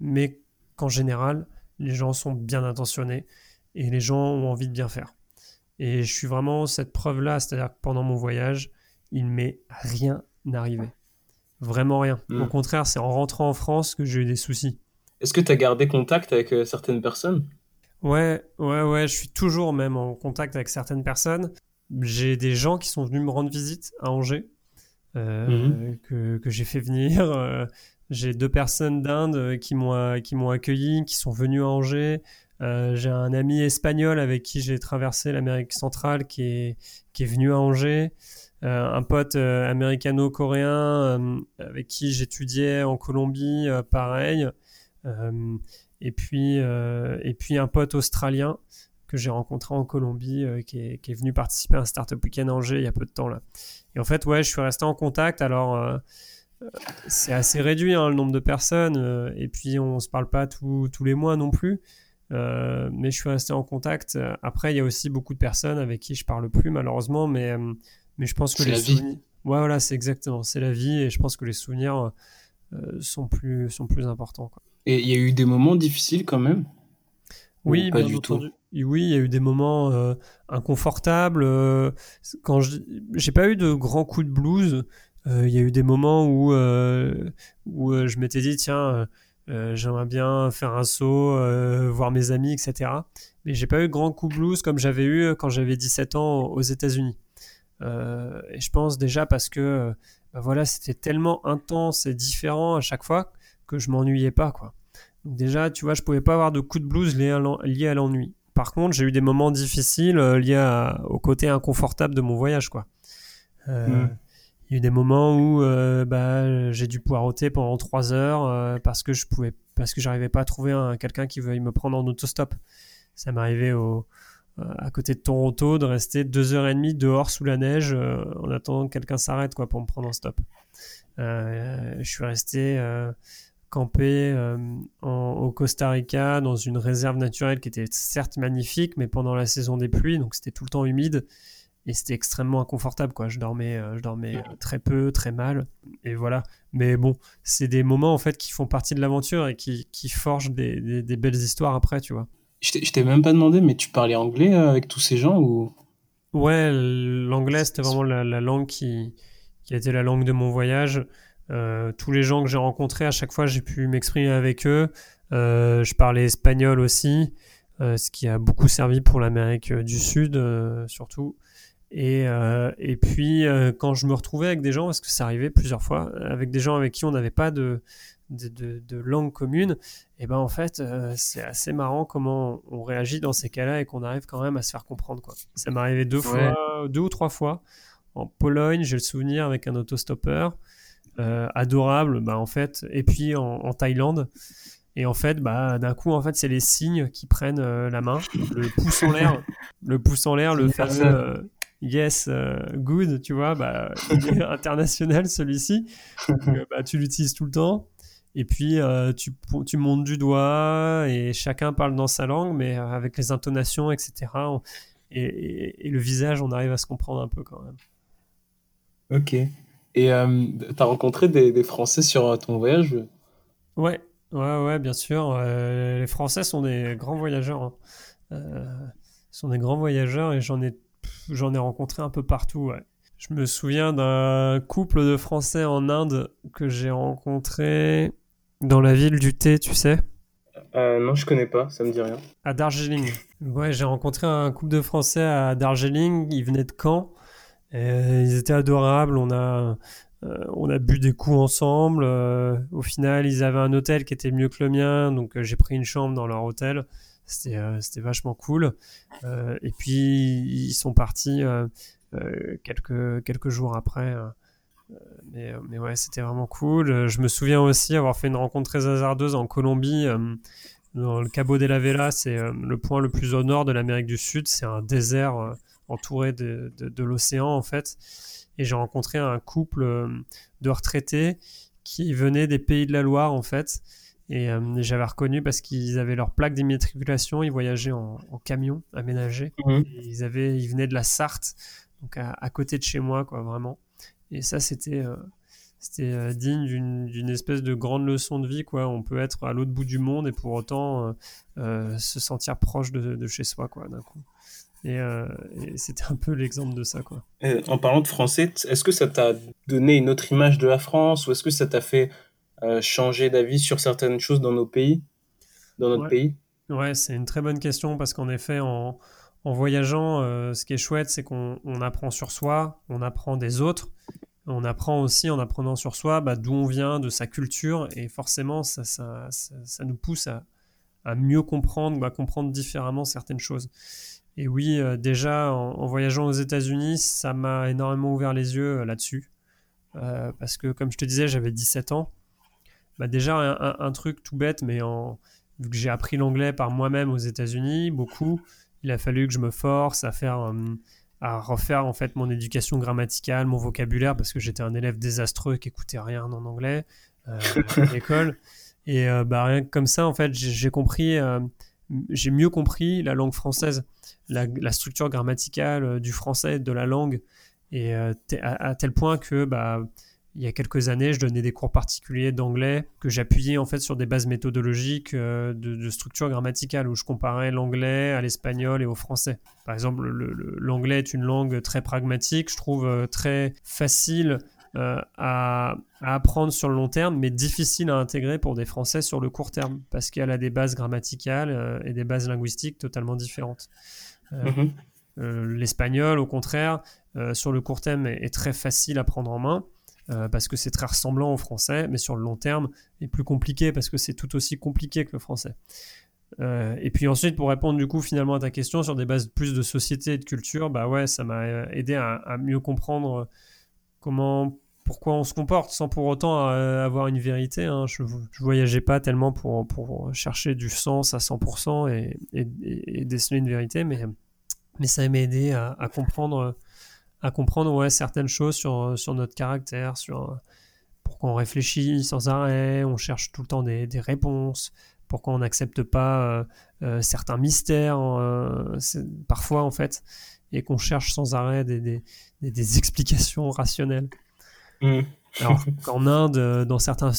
mais qu'en général, les gens sont bien intentionnés et les gens ont envie de bien faire. Et je suis vraiment cette preuve-là, c'est-à-dire que pendant mon voyage, il m'est rien arrivé. Vraiment rien. Au hmm. contraire, c'est en rentrant en France que j'ai eu des soucis. Est-ce que tu as gardé contact avec euh, certaines personnes? Ouais, ouais, ouais, je suis toujours même en contact avec certaines personnes. J'ai des gens qui sont venus me rendre visite à Angers, euh, mhm. que, que j'ai fait venir. Euh, j'ai deux personnes d'Inde qui m'ont qui m'ont accueilli, qui sont venus à Angers. j'ai un ami espagnol avec qui j'ai traversé l'Amérique centrale qui est, qui est venu à Angers. Euh, un pote euh, américano-coréen euh, avec qui j'étudiais en Colombie, pareil. et, puis, et puis un pote australien que j'ai rencontré en Colombie qui est, venu participer à un Startup Weekend Angers il y a peu de temps là. Et en fait, ouais, je suis resté en contact. Alors, c'est assez réduit hein, le nombre de personnes. et puis, on se parle pas tous les mois non plus. mais je suis resté en contact. Après, il y a aussi beaucoup de personnes avec qui je parle plus malheureusement, mais mais je pense que les la souvenirs... vie. Ouais, voilà, c'est exactement, c'est la vie et je pense que les souvenirs euh, sont, plus, sont plus importants. Quoi. Et il y a eu des moments difficiles quand même? Oui, pas du tout. Oui, il y a eu des moments euh, inconfortables. Euh, quand je j'ai pas eu de grands coups de blues, il y a eu des moments où, où je m'étais dit, tiens, j'aimerais bien faire un saut, voir mes amis, etc. Mais j'ai pas eu de grands coups de blues comme j'avais eu quand j'avais 17 ans aux États-Unis. Euh, et je pense déjà parce que euh, bah voilà, c'était tellement intense et différent à chaque fois que je m'ennuyais pas. Quoi. Déjà, tu vois, je pouvais pas avoir de coup de blues lié à l'ennui. Par contre, j'ai eu des moments difficiles euh, liés au côté inconfortable de mon voyage. Quoi. Mm. Il y a eu des moments où bah, j'ai dû poireauter pendant 3 heures parce que je pouvais parce que j'arrivais pas à trouver quelqu'un qui veuille me prendre en autostop. Ça m'arrivait au, euh, à côté de Toronto, de rester deux heures et demie dehors sous la neige euh, en attendant que quelqu'un s'arrête quoi pour me prendre en stop. Euh, je suis resté campé au Costa Rica dans une réserve naturelle qui était certes magnifique, mais pendant la saison des pluies, donc c'était tout le temps humide et c'était extrêmement inconfortable quoi. Je dormais, je dormais très peu, très mal et voilà. Mais bon, c'est des moments en fait qui font partie de l'aventure et qui, qui forgent des, des, belles histoires après, tu vois. Je t'ai même pas demandé, mais tu parlais anglais euh, avec tous ces gens ou? Ouais, l'anglais c'était vraiment la, langue qui, qui a été la langue de mon voyage. Euh, tous les gens que j'ai rencontrés, à chaque fois j'ai pu m'exprimer avec eux. Euh, je parlais espagnol aussi, ce qui a beaucoup servi pour l'Amérique du Sud surtout. Et, et puis quand je me retrouvais avec des gens, parce que ça arrivait plusieurs fois, avec des gens avec qui on n'avait pas de, de, langue commune, et ben en fait, euh, c'est assez marrant comment on réagit dans ces cas-là et qu'on arrive quand même à se faire comprendre. Quoi. Ça m'est arrivé deux, fois, deux ou trois fois. En Pologne, j'ai le souvenir avec un autostoppeur. Euh, adorable, bah, en fait, et puis en, Thaïlande. Et en fait, bah, d'un coup, en fait, c'est les signes qui prennent euh, la main, le pouce en l'air, le pouce en l'air, le fameux, yes, good, tu vois, bah, il est international celui-ci. bah, tu l'utilises tout le temps. Et puis, tu, tu montes du doigt et chacun parle dans sa langue, mais avec les intonations, etc. et, le visage, on arrive à se comprendre un peu quand même. Ok. Et euh, tu as rencontré des, Français sur euh, ton voyage? Ouais, ouais, ouais, bien sûr. Euh, les Français sont des grands voyageurs. Hein. Euh, sont des grands voyageurs et j'en ai, j'en ai rencontré un peu partout. Ouais. Je me souviens d'un couple de Français en Inde que j'ai rencontré dans la ville du thé, tu sais? non, je connais pas, ça me dit rien. À Darjeeling. Ouais, j'ai rencontré un couple de Français à Darjeeling. Ils venaient de Caen. Ils étaient adorables. On a, euh, on a bu des coups ensemble. Euh, au final, ils avaient un hôtel qui était mieux que le mien, donc euh, j'ai pris une chambre dans leur hôtel. C'était, vachement cool. et puis ils sont partis quelques quelques jours après. mais, mais ouais, c'était vraiment cool. Je me souviens aussi avoir fait une rencontre très hasardeuse en Colombie dans le Cabo de la Vela, c'est le point le plus au nord de l'Amérique du Sud. C'est un désert entouré de, de, l'océan en fait. Et j'ai rencontré un couple euh, de retraités qui venaient des pays de la Loire en fait. Et euh, j'avais reconnu parce qu'ils avaient leur plaque d'immatriculation, ils voyageaient en, camion aménagé. Mhm. Ils, avaient, ils venaient de la Sarthe, donc à, côté de chez moi, quoi, vraiment. Et ça, c'était euh, c'était digne d'une espèce de grande leçon de vie, quoi. On peut être à l'autre bout du monde et pour autant se sentir proche de, de chez soi, quoi, d'un coup. Euh, et, c'était un peu l'exemple de ça. Quoi. en parlant de français, est-ce que ça t'a donné une autre image de la France ou est-ce que ça t'a fait euh, changer d'avis sur certaines choses dans nos pays, dans notre pays? Ouais, c'est une très bonne question parce qu'en effet, en, en voyageant, euh, ce qui est chouette, c'est qu'on apprend sur soi, on apprend des autres. On apprend aussi en apprenant sur soi bah, d'où on vient, de sa culture, et forcément, ça, ça, ça, nous pousse à, à mieux comprendre, à comprendre différemment certaines choses. Et oui, euh, déjà en, voyageant aux États-Unis, ça m'a énormément ouvert les yeux euh, là-dessus. Euh, parce que, comme je te disais, j'avais 17 ans. Bah, déjà, un, truc tout bête, mais en, vu que j'ai appris l'anglais par moi-même aux États-Unis, beaucoup, il a fallu que je me force à faire. à refaire en fait mon éducation grammaticale, mon vocabulaire, parce que j'étais un élève désastreux qui écoutait rien en anglais à l'école. Et bah, rien que comme ça, en fait, j'ai compris j'ai mieux compris la langue française, la, structure grammaticale euh, du français, de la langue, et euh, à, tel point que bah, il y a quelques années, je donnais des cours particuliers d'anglais que j'appuyais en fait sur des bases méthodologiques euh, de, structure grammaticale où je comparais l'anglais à l'espagnol et au français. Par exemple, l'anglais est une langue très pragmatique, je trouve très facile à, apprendre sur le long terme, mais difficile à intégrer pour des Français sur le court terme, parce qu'elle a des bases grammaticales et des bases linguistiques totalement différentes. Euh, mhm. L'espagnol, au contraire, sur le court terme, est, très facile à prendre en main. parce que c'est très ressemblant au français, mais sur le long terme, est plus compliqué parce que c'est tout aussi compliqué que le français. et puis ensuite, pour répondre du coup finalement à ta question sur des bases plus de société et de culture, bah ouais, ça m'a aidé à, à, mieux comprendre comment pourquoi on se comporte sans pour autant euh, avoir une vérité. Hein. Je, ne voyageais pas tellement pour, chercher du sens à 100% et, et, déceler une vérité, mais, ça m'a aidé à, comprendre, certaines choses sur, notre caractère, sur pourquoi on réfléchit sans arrêt, on cherche tout le temps des, réponses, pourquoi on n'accepte pas euh, euh, certains mystères, parfois en fait, et qu'on cherche sans arrêt des explications rationnelles. Mm. Alors qu'en Inde, euh, dans certains,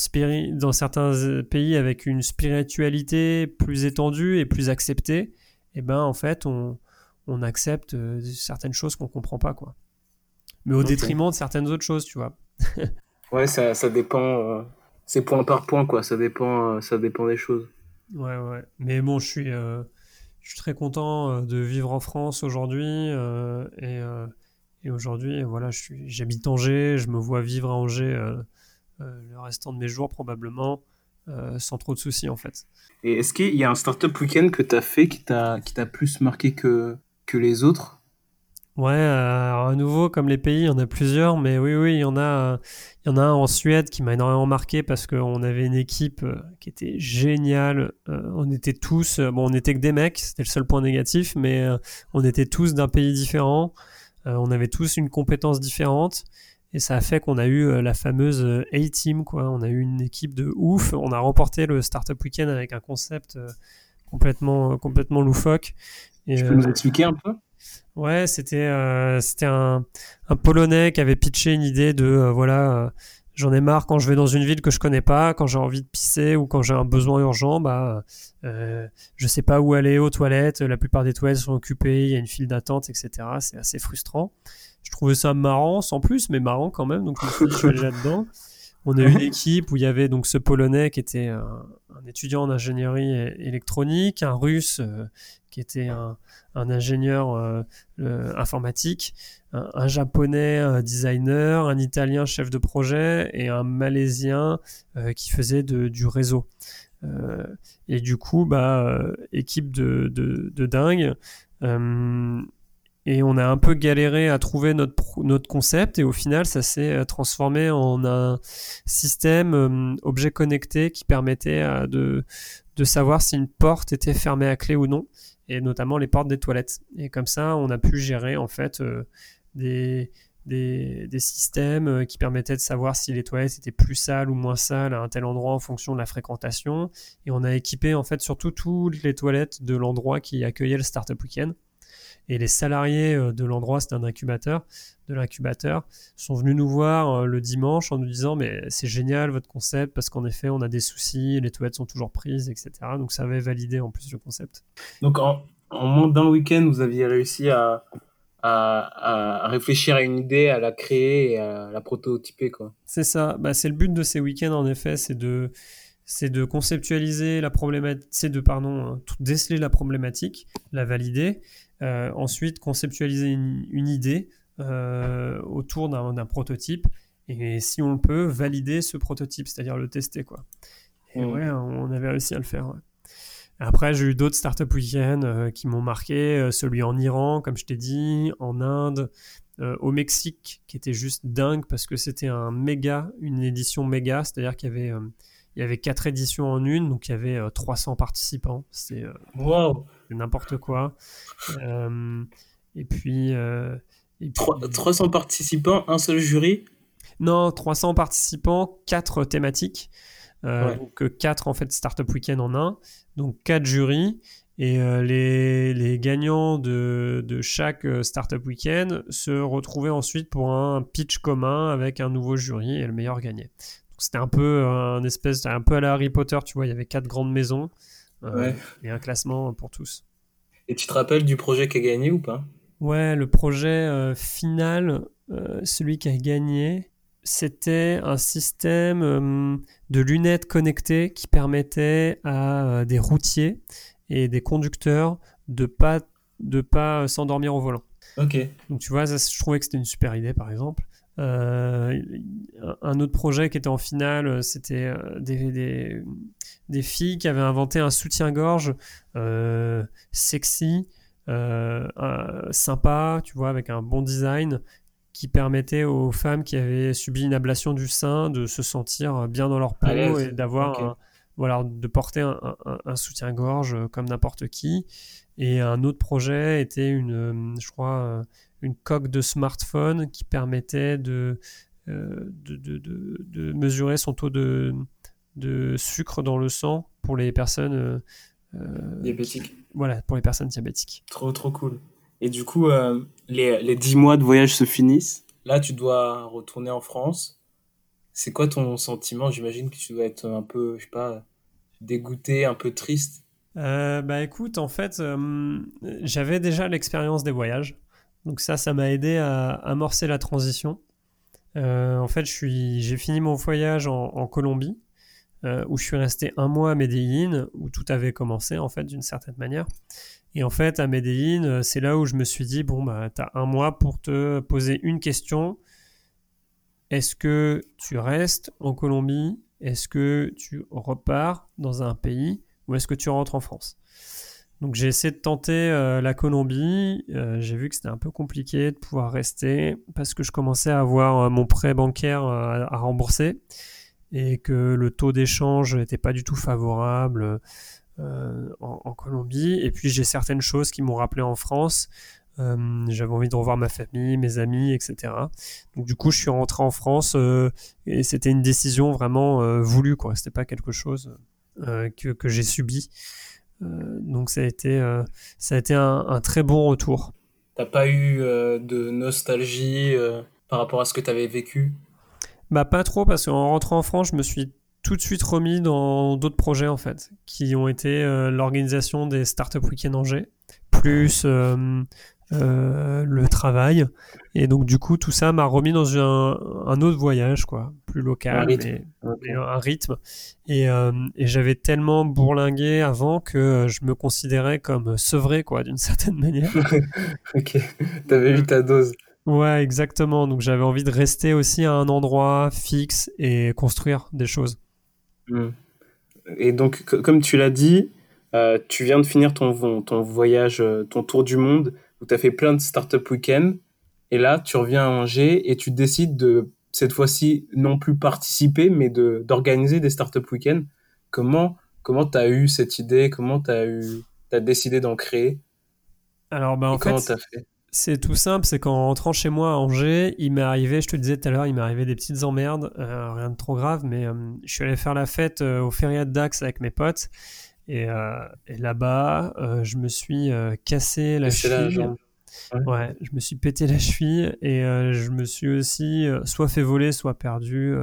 dans certains euh, pays avec une spiritualité plus étendue et plus acceptée, eh ben en fait on, on accepte euh, certaines choses qu'on comprend pas quoi. Mais au détriment de certaines autres choses, tu vois. ouais, ça, ça dépend. c'est point par point quoi. Ça dépend, ça dépend des choses. Ouais ouais. Mais bon, je suis, je suis très content de vivre en France aujourd'hui et et aujourd'hui, voilà, j'habite Angers, je me vois vivre à Angers euh, euh, le restant de mes jours probablement, euh, sans trop de soucis en fait. Et est-ce qu'il y a un startup week-end que tu as fait qui t'a plus marqué que, que les autres? Ouais, à nouveau, comme les pays, il y en a plusieurs, mais oui, oui, il y en a, il y en a un en Suède qui m'a énormément marqué parce qu'on avait une équipe qui était géniale. on était tous, bon, on était que des mecs, c'était le seul point négatif, mais on était tous d'un pays différent. On avait tous une compétence différente. Et ça a fait qu'on a eu la fameuse A-Team, quoi. On a eu une équipe de ouf. On a remporté le Startup Weekend avec un concept complètement, complètement loufoque. Et, tu peux nous expliquer un peu? Ouais, c'était c'était un, un, Polonais qui avait pitché une idée de voilà J'en ai marre quand je vais dans une ville que je connais pas, quand j'ai envie de pisser ou quand j'ai un besoin urgent, bah, euh, je sais pas où aller aux toilettes. La plupart des toilettes sont occupées, il y a une file d'attente, etc. C'est assez frustrant. Je trouvais ça marrant, sans plus, mais marrant quand même. Donc je me suis dit, je suis déjà dedans. On a eu une équipe où il y avait donc ce Polonais qui était un, étudiant en ingénierie électronique, un Russe euh, qui était un, ingénieur euh, informatique, un, japonais euh, designer, un italien chef de projet et un malaisien qui faisait du réseau. et du coup, bah, équipe de, dingue. Et on a un peu galéré à trouver notre, notre concept et au final ça s'est transformé en un système objet connecté qui permettait de, de savoir si une porte était fermée à clé ou non et notamment les portes des toilettes. Et comme ça, on a pu gérer en fait euh, des, des, des, systèmes euh, qui permettaient de savoir si les toilettes étaient plus sales ou moins sales à un tel endroit en fonction de la fréquentation. Et on a équipé en fait surtout toutes les toilettes de l'endroit qui accueillait le Startup Weekend. Et les salariés euh, de l'endroit, c'était un incubateur, de l'incubateur, sont venus nous voir euh, le dimanche en nous disant mais c'est génial votre concept parce qu'en effet on a des soucis, les toilettes sont toujours prises, etc. Donc ça avait validé en plus le concept. Donc en, moins d'un week-end, vous aviez réussi à, à, réfléchir à une idée, à la créer et à la prototyper quoi. C'est ça. Bah, c'est le but de ces week-ends en effet, c'est de c'est de conceptualiser la problématique, c'est de pardon, hein, déceler la problématique, la valider ensuite, conceptualiser une, idée euh, autour d'un prototype et si on peut, valider ce prototype, c'est-à-dire le tester. Quoi. Et mmh. ouais, on avait réussi à le faire. Après, j'ai eu d'autres startup week-ends euh, qui m'ont marqué, celui en Iran, comme je t'ai dit, en Inde, au Mexique, qui était juste dingue parce que c'était un méga, une édition méga, c'est-à-dire qu'il y avait il y avait quatre éditions en une, donc il y avait 300 participants. C'est wow n'importe quoi. Euh, et puis. Euh, et 300 participants, un seul jury? Non, 300 participants, 4 thématiques. Euh, Donc 4 en fait Startup Weekend en un. Donc 4 jurys. Et les, les, gagnants de, de, chaque Startup Weekend se retrouvaient ensuite pour un pitch commun avec un nouveau jury et le meilleur gagnait. C'était un peu un espèce, un peu à la Harry Potter, tu vois, il y avait quatre grandes maisons. Euh, et un classement pour tous. Et tu te rappelles du projet qui a gagné ou pas? Ouais, le projet euh, final, euh, celui qui a gagné, c'était un système de lunettes connectées qui permettait à des routiers et des conducteurs de pas de pas s'endormir au volant. Ok. Donc tu vois, je trouvais que c'était une super idée par exemple. Euh, un autre projet qui était en finale, euh, c'était euh, des, des, filles qui avaient inventé un soutien-gorge sexy, sympa, tu vois, avec un bon design qui permettait aux femmes qui avaient subi une ablation du sein de se sentir bien dans leur peau et d'avoir voilà, de porter un, un soutien-gorge comme n'importe qui. Et un autre projet était une, je crois, une coque de smartphone qui permettait de, euh, de, de, mesurer son taux de, de sucre dans le sang pour les personnes euh, euh, diabétiques. Voilà, pour les personnes diabétiques. Trop, trop cool. Et du coup, les, les 10 mois de voyage se finissent. Là, tu dois retourner en France. C'est quoi ton sentiment? J'imagine que tu dois être un peu, je sais pas, dégoûté, un peu triste. bah écoute, en fait, j'avais déjà l'expérience des voyages. Donc ça, ça m'a aidé à amorcer la transition. Euh, en fait, j'ai fini mon voyage en, Colombie, euh, où je suis resté un mois à Medellín, où tout avait commencé, en fait, d'une certaine manière. Et en fait, à Medellín, euh, c'est là où je me suis dit, bon, bah, tu as un mois pour te poser une question. Est-ce que tu restes en Colombie? Est-ce que tu repars dans un pays? Ou est-ce que tu rentres en France? Donc j'ai essayé de tenter euh, la Colombie. Euh, j'ai vu que c'était un peu compliqué de pouvoir rester parce que je commençais à avoir euh, mon prêt bancaire à, rembourser et que le taux d'échange n'était pas du tout favorable en, Colombie. Et puis j'ai certaines choses qui m'ont rappelé en France. J'avais envie de revoir ma famille, mes amis, etc. Donc du coup, je suis rentré en France et c'était une décision vraiment voulue, quoi. C'était pas quelque chose que j'ai subi. Donc ça a été, ça a été un, un très bon retour. T'as pas eu de nostalgie par rapport à ce que tu avais vécu? Bah pas trop parce qu'en rentrant en France, je me suis tout de suite remis dans d'autres projets en fait, qui ont été l'organisation des Startup Weekend Angers, plus euh, le travail. Et donc, du coup, tout ça m'a remis dans un, un, autre voyage, quoi, plus local, un rythme. Mais, un rythme. Et, euh, et j'avais tellement bourlingué avant que je me considérais comme sevré, quoi, d'une certaine manière. ok, t'avais eu ta dose. Ouais, exactement. Donc, j'avais envie de rester aussi à un endroit fixe et construire des choses. Hmm. Et donc, comme tu l'as dit, euh, tu viens de finir ton, ton voyage, ton tour du monde où tu as fait plein de startup week-end. Et là, tu reviens à Angers et tu décides de, cette fois-ci, non plus participer, mais de, d'organiser des startup week-end. Comment comment tu as eu cette idée? Comment tu as, eu, as décidé d'en créer? Alors, bah, en fait, fait? c'est tout simple, c'est qu'en rentrant chez moi à Angers, il m'est arrivé, je te disais tout à l'heure, il m'est arrivé des petites emmerdes, euh, rien de trop grave, mais euh, je suis allé faire la fête euh, au Feria de Dax avec mes potes. Et, euh, et là-bas, euh, je me suis euh, cassé la cheville. ouais. je me suis pété la cheville et je me suis aussi soit fait voler, soit perdu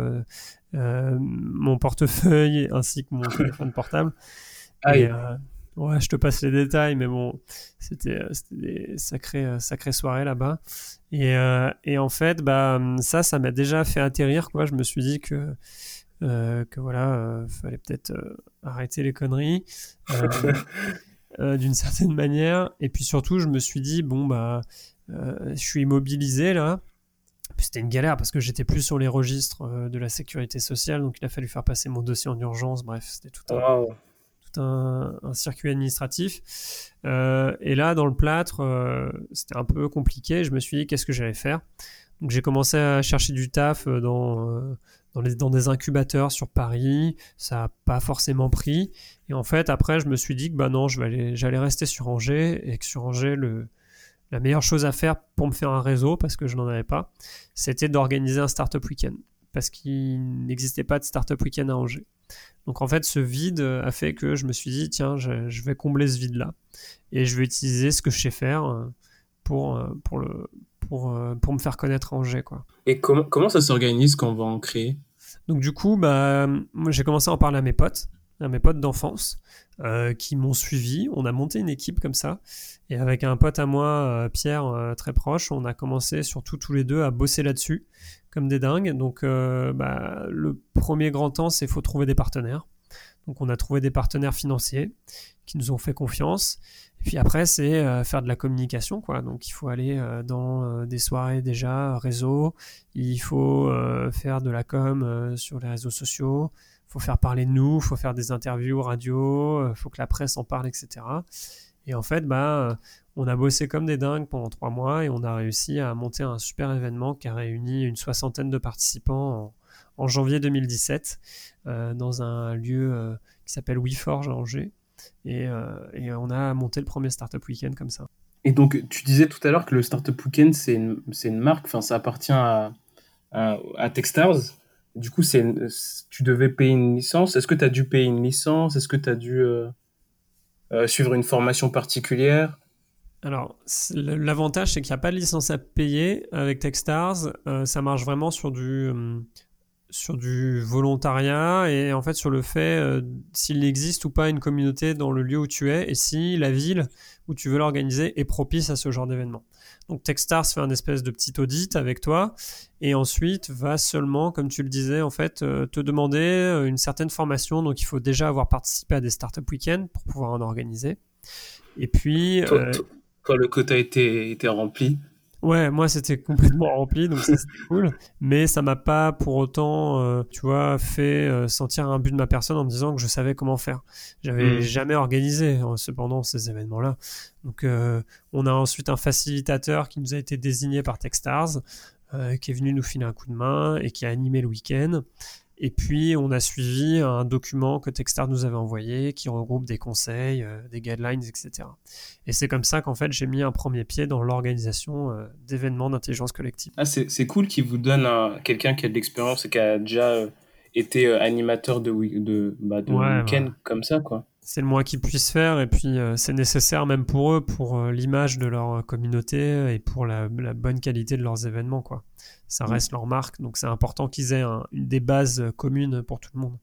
mon portefeuille ainsi que mon téléphone portable. Et, ouais, je te passe les détails, mais bon, c'était des sacrées, sacrées soirées là-bas. Et, et, en fait, bah, ça, ça m'a déjà fait atterrir. Quoi. Je me suis dit que que voilà, fallait peut-être euh, arrêter les conneries d'une certaine manière. Et puis surtout, je me suis dit bon bah, je suis immobilisé là. C'était une galère parce que j'étais plus sur les registres de la sécurité sociale, donc il a fallu faire passer mon dossier en urgence. Bref, c'était tout un, tout un, circuit administratif. et là, dans le plâtre, c'était un peu compliqué. Je me suis dit qu'est-ce que j'allais faire? Donc j'ai commencé à chercher du taf dans dans, des incubateurs sur Paris. Ça n'a pas forcément pris. Et en fait, après, je me suis dit que bah non, j'allais rester sur Angers et que sur Angers, le, la meilleure chose à faire pour me faire un réseau, parce que je n'en avais pas, c'était d'organiser un startup week-end. Parce qu'il n'existait pas de startup week-end à Angers. Donc en fait, ce vide a fait que je me suis dit, tiens, je, je vais combler ce vide-là. Et je vais utiliser ce que je sais faire euh, pour, euh, pour, le, pour, euh, pour me faire connaître à Angers. Quoi. Et comment, comment ça s'organise quand on va en créer? Donc du coup, bah, j'ai commencé à en parler à mes potes, à mes potes d'enfance, euh, qui m'ont suivi. On a monté une équipe comme ça. Et avec un pote à moi, euh, Pierre, très proche, on a commencé surtout tous les deux à bosser là-dessus, comme des dingues. Donc bah, le premier grand temps, c'est faut trouver des partenaires. Donc on a trouvé des partenaires financiers qui nous ont fait confiance. Puis après, c'est euh, faire de la communication, quoi. Donc il faut aller euh, dans euh, des soirées déjà réseau, il faut faire de la com sur les réseaux sociaux, il faut faire parler de nous, il faut faire des interviews radio, il faut que la presse en parle, etc. Et en fait, bah, on a bossé comme des dingues pendant trois mois et on a réussi à monter un super événement qui a réuni une soixantaine de participants en, janvier 2017 dans un lieu qui s'appelle WeForge à Angers. Euh, et, on a monté le premier Startup Weekend comme ça. Et donc, tu disais tout à l'heure que le Startup Weekend, c'est une, une, marque, enfin, ça appartient à, à, Techstars. Du coup, tu devais payer une licence. Est-ce que tu as dû payer une licence? Est-ce que tu as dû euh, euh, suivre une formation particulière? Alors, l'avantage, c'est qu'il n'y a pas de licence à payer avec Techstars. ça marche vraiment sur du, sur du volontariat et en fait sur le fait euh, s'il existe ou pas une communauté dans le lieu où tu es et si la ville où tu veux l'organiser est propice à ce genre d'événement. Donc Techstars fait un espèce de petit audit avec toi et ensuite va seulement, comme tu le disais, en fait, euh, te demander euh, une certaine formation. Donc il faut déjà avoir participé à des startup week-ends pour pouvoir en organiser. Et puis... Toi, le quota était, était rempli Ouais, moi c'était complètement rempli, donc ça c'était cool. Mais ça m'a pas pour autant, euh, tu vois, fait euh, sentir un but de ma personne en me disant que je savais comment faire. J'avais hmm. jamais organisé euh, cependant ces événements-là. Donc on a ensuite un facilitateur qui nous a été désigné par Techstars, qui est venu nous filer un coup de main et qui a animé le week-end. Et puis, on a suivi un document que Techstars nous avait envoyé qui regroupe des conseils, euh, des guidelines, etc. Et c'est comme ça qu'en fait, j'ai mis un premier pied dans l'organisation euh, d'événements d'intelligence collective. Ah, c'est cool qu'il vous donne quelqu'un qui a de l'expérience et qui a déjà euh, été animateur de, de, bah, de week-end comme ça, quoi c'est le moins qu'ils puissent faire et puis euh, c'est nécessaire même pour eux pour euh, l'image de leur communauté et pour la, bonne qualité de leurs événements quoi. Ça mm. reste leur marque donc c'est important qu'ils aient une, des bases communes pour tout le monde.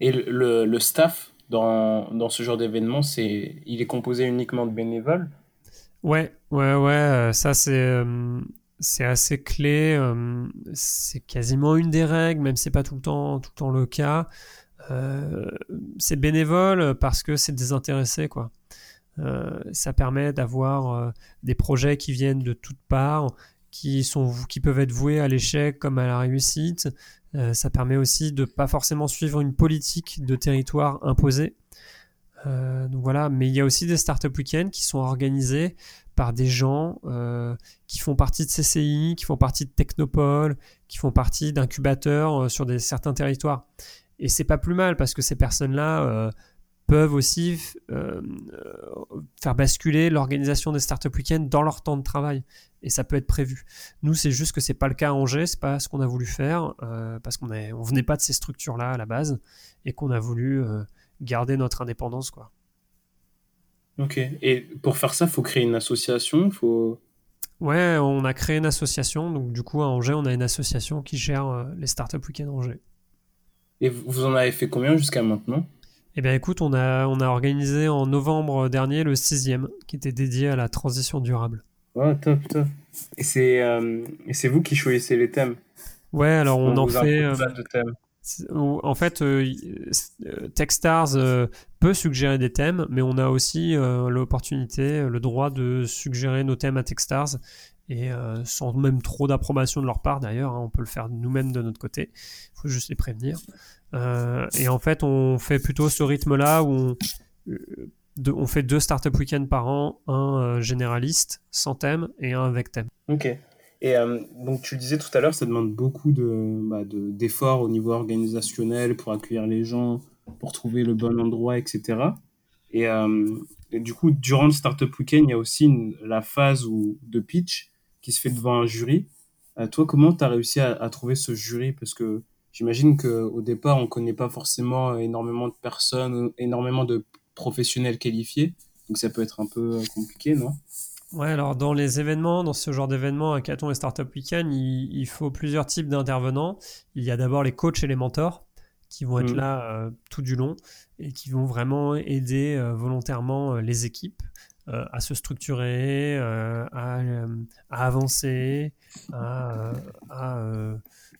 Et le, le staff dans, dans, ce genre d'événement c'est il est composé uniquement de bénévoles? Ouais ouais ouais euh, ça c'est c'est assez clé c'est quasiment une des règles même si c'est pas tout le temps tout le temps le cas euh, c'est bénévole parce que c'est désintéressé, quoi. Euh, ça permet d'avoir euh, des projets qui viennent de toutes parts, qui, peuvent être voués à l'échec comme à la réussite. ça permet aussi de pas forcément suivre une politique de territoire imposée. donc voilà, mais il y a aussi des startup week-ends qui sont organisés par des gens qui font partie de CCI, qui font partie de Technopole, qui font partie d'incubateurs sur des, certains territoires. Et c'est pas plus mal parce que ces personnes-là euh, peuvent aussi euh, euh, faire basculer l'organisation des startup week-ends dans leur temps de travail. Et ça peut être prévu. Nous, c'est juste que c'est pas le cas à Angers, c'est pas ce qu'on a voulu faire parce qu'on on venait pas de ces structures-là à la base et qu'on a voulu garder notre indépendance, quoi. Ok. Et pour faire ça, faut créer une association, faut. Ouais, on a créé une association. Donc du coup, à Angers, on a une association qui gère les startup week-ends Angers. Et vous en avez fait combien jusqu'à maintenant? Eh bien écoute, on a, on a organisé en novembre dernier le sixième, qui était dédié à la transition durable. Oh, top, top. Et c'est euh, c'est vous qui choisissez les thèmes? Ouais, alors on, en fait... Euh, de thèmes. En fait, euh, Techstars peut suggérer des thèmes, mais on a aussi l'opportunité, le droit de suggérer nos thèmes à Techstars et sans même trop d'approbation de leur part d'ailleurs, hein, on peut le faire nous-mêmes de notre côté, il faut juste les prévenir. Euh, et en fait, on fait plutôt ce rythme-là où on, euh, fait deux startup week-ends par an, un euh, généraliste sans thème et un avec thème. Ok. Et donc tu le disais tout à l'heure, ça demande beaucoup bah, de, d'efforts au niveau organisationnel pour accueillir les gens, pour trouver le bon endroit, etc. Et, du coup, durant le startup week-end, il y a aussi la phase où, de pitch qui se fait devant un jury. toi, comment tu as réussi à, à, trouver ce jury? Parce que j'imagine qu'au départ, on ne connaît pas forcément énormément de personnes, énormément de professionnels qualifiés. Donc ça peut être un peu compliqué, non? Ouais, alors dans les événements, dans ce genre d'événements, Hackathon et Startup Weekend, il, il faut plusieurs types d'intervenants. Il y a d'abord les coachs et les mentors qui vont être mm. là euh, tout du long et qui vont vraiment aider euh, volontairement euh, les équipes à se structurer, à, à, avancer, à,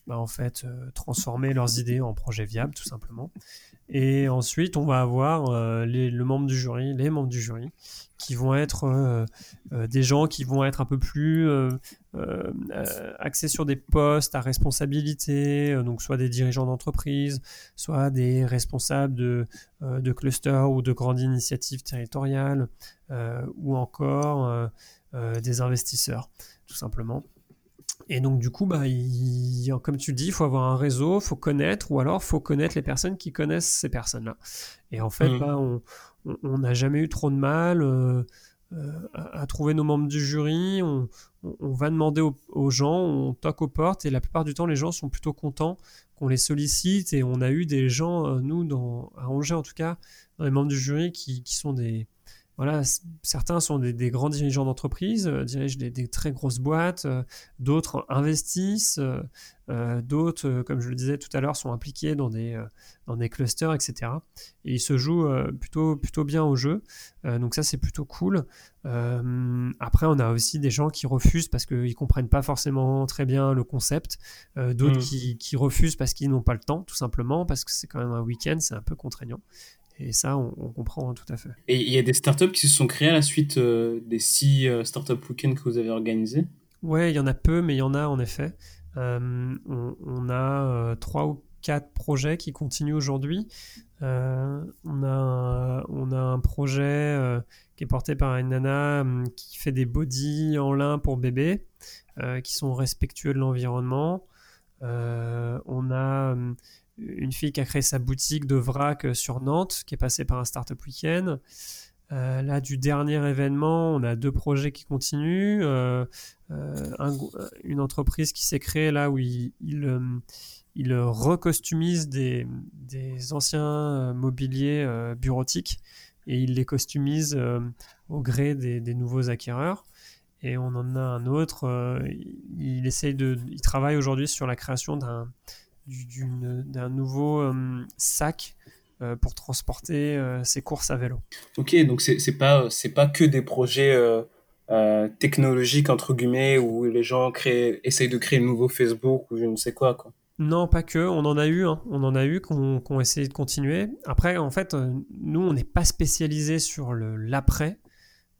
bah, en fait, euh, transformer leurs idées en projets viables, tout simplement. Et ensuite, on va avoir euh, les, le membre du jury, les membres du jury, qui vont être euh, des gens qui vont être un peu plus axés sur des postes à responsabilité, donc soit des dirigeants d'entreprise, soit des responsables de, de clusters ou de grandes initiatives territoriales, ou encore des investisseurs, tout simplement. Et donc, du coup, bah, comme tu dis, il faut avoir un réseau, il faut connaître, ou alors il faut connaître les personnes qui connaissent ces personnes-là. Et en fait, mmh. bah, on n'a jamais eu trop de mal euh, euh, à, trouver nos membres du jury. On, va demander aux, gens, on toque aux portes, et la plupart du temps, les gens sont plutôt contents qu'on les sollicite. Et on a eu des gens, euh, nous, dans, à Angers en tout cas, dans les membres du jury, qui sont des voilà, certains sont des, grands dirigeants d'entreprise, euh, dirigent des, très grosses boîtes, euh, d'autres investissent, euh, d'autres, comme je le disais tout à l'heure, sont impliqués dans des, dans des clusters, etc. Et ils se jouent plutôt, plutôt bien au jeu. donc ça, c'est plutôt cool. après, on a aussi des gens qui refusent parce qu'ils ne comprennent pas forcément très bien le concept, d'autres mmh. qui, qui refusent parce qu'ils n'ont pas le temps, tout simplement, parce que c'est quand même un week-end, c'est un peu contraignant. Et ça, on, comprend tout à fait. Et il y a des startups qui se sont créées à la suite euh, des six euh, startup week-ends que vous avez organisés? Ouais, il y en a peu, mais il y en a en effet. Euh, on, a trois ou quatre projets qui continuent aujourd'hui. on, a un, on a un projet qui est porté par une nana qui fait des bodies en lin pour bébés, qui sont respectueux de l'environnement. on a une fille qui a créé sa boutique de vrac sur Nantes, qui est passée par un Startup Weekend. Euh, là, du dernier événement, on a deux projets qui continuent. Euh, euh, une entreprise qui s'est créée là où il, il, recostumise des, des, anciens mobiliers bureautiques et il les customise au gré des, nouveaux acquéreurs. Et on en a un autre. il, essaye de, il travaille aujourd'hui sur la création d'un d'un nouveau sac euh, pour transporter euh, ses courses à vélo. Ok, donc c'est pas c'est pas que des projets euh, technologiques entre guillemets où les gens créent essayent de créer un nouveau Facebook ou je ne sais quoi quoi. Non, pas que. On en a eu, hein. on en a eu qu'on qu essayé de continuer. Après, en fait, nous, on n'est pas spécialisé sur l'après.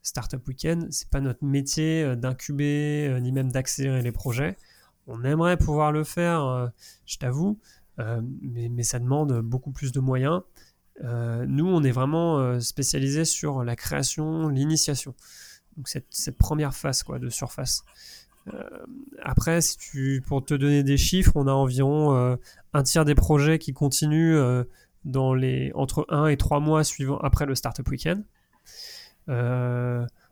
Startup Weekend, c'est pas notre métier d'incuber ni même d'accélérer les projets. On aimerait pouvoir le faire, je t'avoue, euh, mais, ça demande beaucoup plus de moyens. Euh, nous, on est vraiment euh, spécialisé sur la création, l'initiation. Donc cette, cette, première phase quoi, de surface. après, si tu, pour te donner des chiffres, on a environ un tiers des projets qui continuent dans les, entre 1 et 3 mois suivant après le Startup Weekend.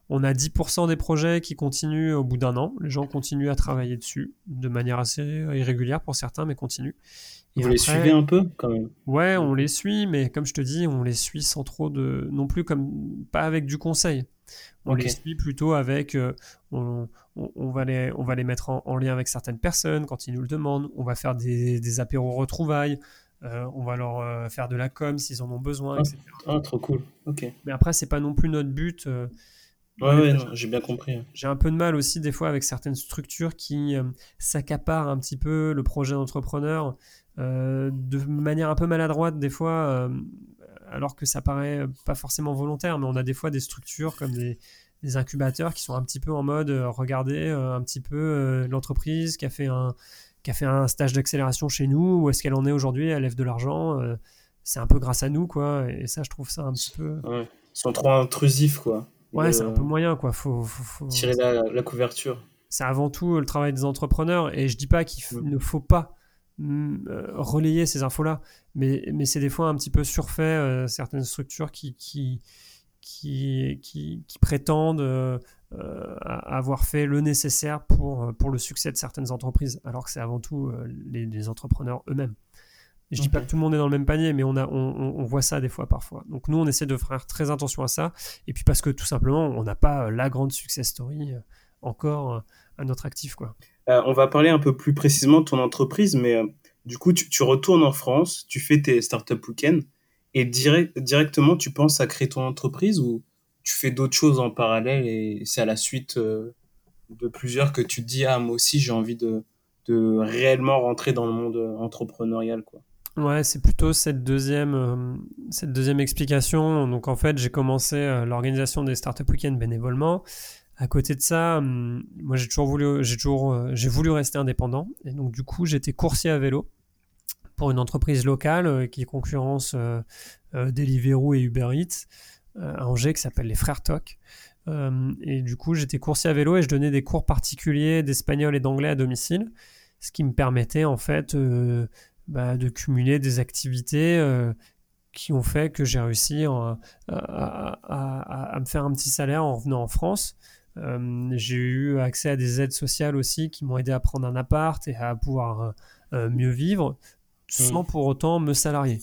On a 10% des projets qui continuent au bout d'un an. Les gens continuent à travailler dessus de manière assez irrégulière pour certains, mais continuent. Vous les suivez un peu quand même? Ouais, on les suit, mais comme je te dis, on les suit sans trop de. non plus comme. pas avec du conseil. On les suit plutôt avec. Euh, on, on, va les, on va les mettre en, lien avec certaines personnes quand ils nous le demandent. On va faire des, des apéros retrouvailles. Euh, on va leur euh, faire de la com s'ils en ont besoin, etc. Ah, trop cool. Ok. Mais après, c'est pas non plus notre but. Ouais, ouais, j'ai bien compris. J'ai un peu de mal aussi des fois avec certaines structures qui s'accaparent un petit peu le projet d'entrepreneur euh, de manière un peu maladroite des fois, euh, alors que ça paraît pas forcément volontaire, mais on a des fois des structures comme des, incubateurs qui sont un petit peu en mode euh, regardez un petit peu l'entreprise qui a fait un qui a fait un stage d'accélération chez nous, où est-ce qu'elle en est aujourd'hui, elle lève de l'argent, c'est un peu grâce à nous, quoi. Et ça, je trouve ça un petit peu. Ouais. Ils sont trop intrusifs, quoi. Ouais, c'est un peu moyen, quoi. Faut, faut, tirer la, couverture. C'est avant tout le travail des entrepreneurs, et je dis pas qu'il ne faut pas euh, relayer ces infos-là. Mais, mais c'est des fois un petit peu surfait, euh, certaines structures qui, qui, qui, qui, prétendent euh, avoir fait le nécessaire pour, pour le succès de certaines entreprises, alors que c'est avant tout les, entrepreneurs eux-mêmes. Je dis pas que tout le monde est dans le même panier, mais on, a, on, on, voit ça des fois parfois. Donc nous, on essaie de faire très attention à ça. Et puis parce que tout simplement, on n'a pas la grande success story encore à notre actif. Quoi. Euh, on va parler un peu plus précisément de ton entreprise, mais euh, du coup, tu, retournes en France, tu fais tes startup week-ends, et directement, tu penses à créer ton entreprise ou tu fais d'autres choses en parallèle et c'est à la suite euh, de plusieurs que tu te dis, ah, moi aussi, j'ai envie de, de réellement rentrer dans le monde entrepreneurial, quoi. Ouais, c'est plutôt cette deuxième, cette deuxième explication. Donc en fait, j'ai commencé l'organisation des Startup Weekends bénévolement. À côté de ça, hum, moi j'ai toujours voulu, j'ai toujours, euh, j'ai voulu rester indépendant et donc du coup j'étais coursier à vélo pour une entreprise locale euh, qui concurrence euh, Deliveroo et Uber Eats à Angers qui s'appelle les Frères Toc. Hum, et du coup j'étais coursier à vélo et je donnais des cours particuliers d'espagnol et d'anglais à domicile, ce qui me permettait en fait bah, de cumuler des activités qui ont fait que j'ai réussi à, à, me faire un petit salaire en revenant en France. Euh, j'ai eu accès à des aides sociales aussi qui m'ont aidé à prendre un appart et à pouvoir euh, euh, mieux vivre sans mm. pour autant me salarier.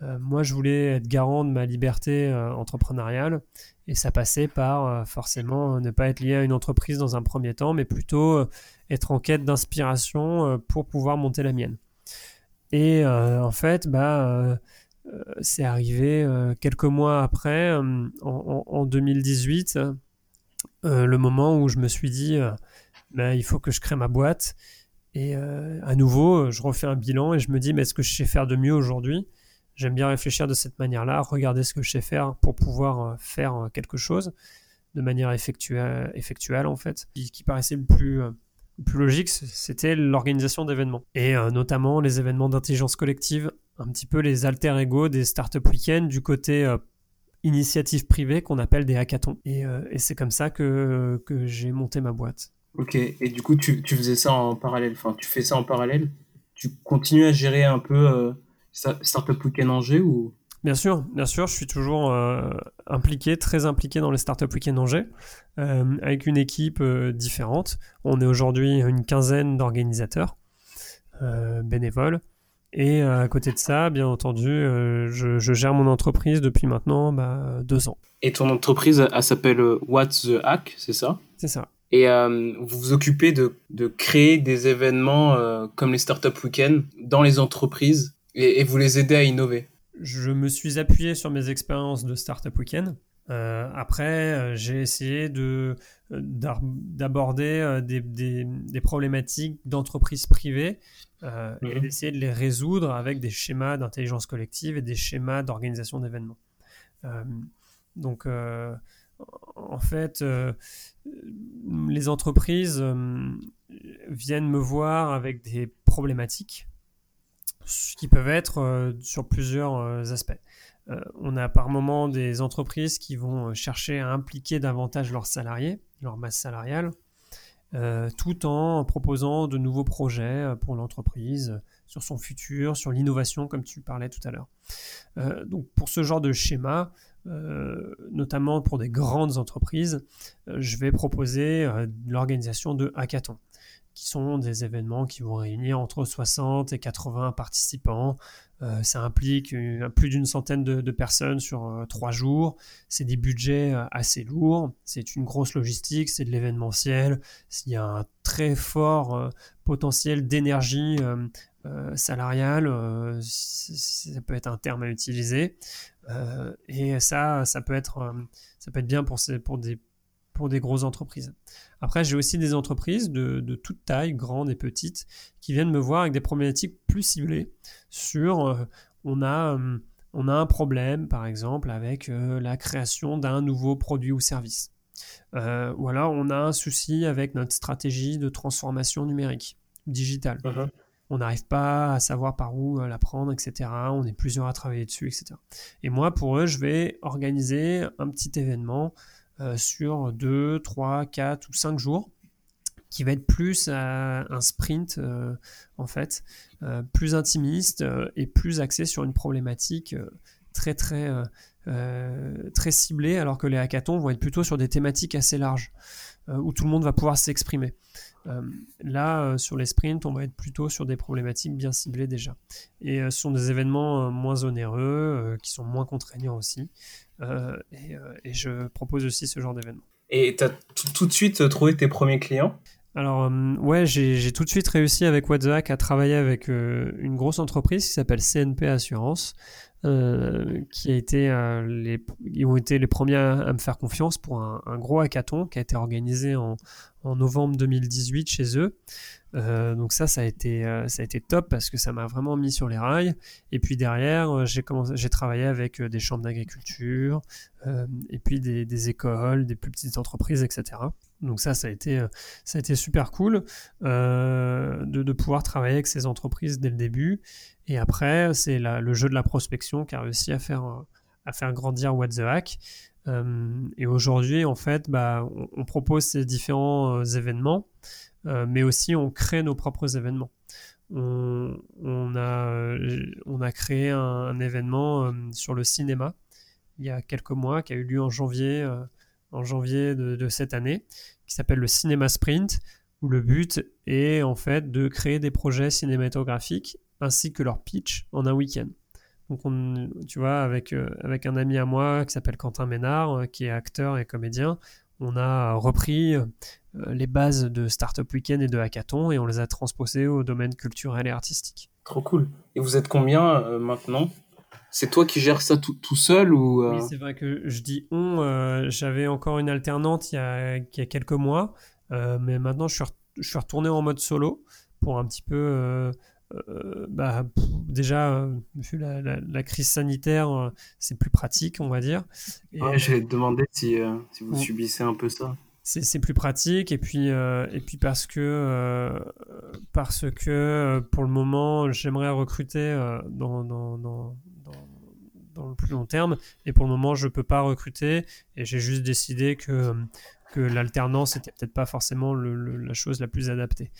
moi, je voulais être garant de ma liberté entrepreneuriale et ça passait par forcément ne pas être lié à une entreprise dans un premier temps, mais plutôt être en quête d'inspiration pour pouvoir monter la mienne. Et en fait, bah, c'est arrivé quelques mois après, en, en 2018 euh, le moment où je me suis dit, euh, ben, il faut que je crée ma boîte. Et euh, à nouveau, je refais un bilan et je me dis, mais est-ce que je sais faire de mieux aujourd'hui J'aime bien réfléchir de cette manière-là, regarder ce que je sais faire pour pouvoir faire quelque chose de manière effectuelle, en fait. Ce qui paraissait le plus, plus logique, c'était l'organisation d'événements. Et notamment les événements d'intelligence collective, un petit peu les alter ego des startup week-ends du côté initiatives privées qu'on appelle des hackathons. Et, euh, c'est comme ça que, j'ai monté ma boîte. Ok, et du coup, tu, tu, faisais ça en parallèle, enfin, tu fais ça en parallèle? Tu continues à gérer un peu Startup Weekend Angers ou? Bien sûr, bien sûr, je suis toujours impliqué, très impliqué dans les Startup Weekend Angers, avec une équipe différente. On est aujourd'hui une quinzaine d'organisateurs bénévoles. Et euh, à côté de ça, bien entendu, euh, je, gère mon entreprise depuis maintenant bah, deux ans. Et ton entreprise, elle s'appelle euh, What's the Hack, c'est ça? C'est ça. Et vous vous occupez de, de créer des événements comme les Startup Weekend dans les entreprises et, vous les aidez à innover? Je me suis appuyé sur mes expériences de Startup Weekend. après, j'ai essayé de d'aborder des, des, des, problématiques d'entreprises privées euh, et mhm. d'essayer de les résoudre avec des schémas d'intelligence collective et des schémas d'organisation d'événements. Euh, donc, euh, en fait, les entreprises viennent me voir avec des problématiques qui peuvent être sur plusieurs aspects. on a par moment des entreprises qui vont chercher à impliquer davantage leurs salariés, leur masse salariale, euh, tout en proposant de nouveaux projets euh, pour l'entreprise euh, sur son futur, sur l'innovation, comme tu parlais tout à l'heure. donc pour ce genre de schéma, notamment pour des grandes entreprises, je vais proposer l'organisation de hackathons qui sont des événements qui vont réunir entre 60 et 80 participants. Euh, ça implique plus d'une centaine de, personnes sur euh, trois jours. C'est des budgets euh, assez lourds. C'est une grosse logistique, c'est de l'événementiel. Il y a un très fort potentiel d'énergie salariale. ça peut être un terme à utiliser. et ça, ça peut être, ça peut être bien pour, ces, pour des pour des grosses entreprises. Après, j'ai aussi des entreprises de, de, toute taille, grandes et petites, qui viennent me voir avec des problématiques plus ciblées sur euh, on, a, euh, on a un problème, par exemple, avec euh, la création d'un nouveau produit ou service. ou alors on a un souci avec notre stratégie de transformation numérique, digitale. Uh-huh. On n'arrive pas à savoir par où la prendre, etc. On est plusieurs à travailler dessus, etc. Et moi, pour eux, je vais organiser un petit événement euh, sur 2, 3, 4 ou 5 jours qui va être plus un sprint euh, en fait, euh, plus intimiste et plus axé sur une problématique très très très ciblée, alors que les hackathons vont être plutôt sur des thématiques assez larges où tout le monde va pouvoir s'exprimer. là, sur les sprints, on va être plutôt sur des problématiques bien ciblées déjà. Et ce sont des événements moins onéreux, qui sont moins contraignants aussi. Euh, euh, et, je propose aussi ce genre d'événement. Et tu as tout de suite trouvé tes premiers clients? Alors, euh, ouais, j'ai tout de suite réussi avec WhatsApp à travailler avec une grosse entreprise qui s'appelle CNP Assurance, qui a été les, ils ont été les premiers à, me faire confiance pour un, un, gros hackathon qui a été organisé en, en novembre 2018 chez eux. Euh, donc ça, ça a, été, euh, ça a été top parce que ça m'a vraiment mis sur les rails. Et puis derrière, euh, j'ai, travaillé avec des chambres d'agriculture, et puis des, écoles, des plus petites entreprises, etc. Donc ça, ça a été, super cool de, de, pouvoir travailler avec ces entreprises dès le début. Et après, c'est le jeu de la prospection qui a réussi à faire, à faire grandir What the Hack. Et aujourd'hui, en fait, bah, on, propose ces différents événements. Euh, mais aussi on crée nos propres événements. On, a, euh, a créé un, événement euh, sur le cinéma il y a quelques mois qui a eu lieu en janvier, en janvier de, cette année, qui s'appelle le Cinéma Sprint, où le but est en fait de créer des projets cinématographiques ainsi que leur pitch en un week-end. Donc, on, tu vois, avec, avec un ami à moi qui s'appelle Quentin Ménard, qui est acteur et comédien, on a repris euh, les bases de Startup Weekend et de Hackathon et on les a transposées au domaine culturel et artistique. Trop cool. Et vous êtes combien euh, maintenant? C'est toi qui gères ça tout, seul ou euh? Oui, c'est vrai que je dis on. J'avais encore une alternante il y a, quelques mois, mais maintenant je suis, je suis, retourné en mode solo pour un petit peu euh, bah, déjà, euh, vu la, crise sanitaire, euh, c'est plus pratique, on va dire. je vais te demander si, si vous subissez un peu ça. C'est plus pratique et puis et puis parce que parce que pour le moment j'aimerais recruter dans, dans, dans, dans, le plus long terme et pour le moment je peux pas recruter et j'ai juste décidé que que l'alternance n'était peut-être pas forcément la chose la plus adaptée.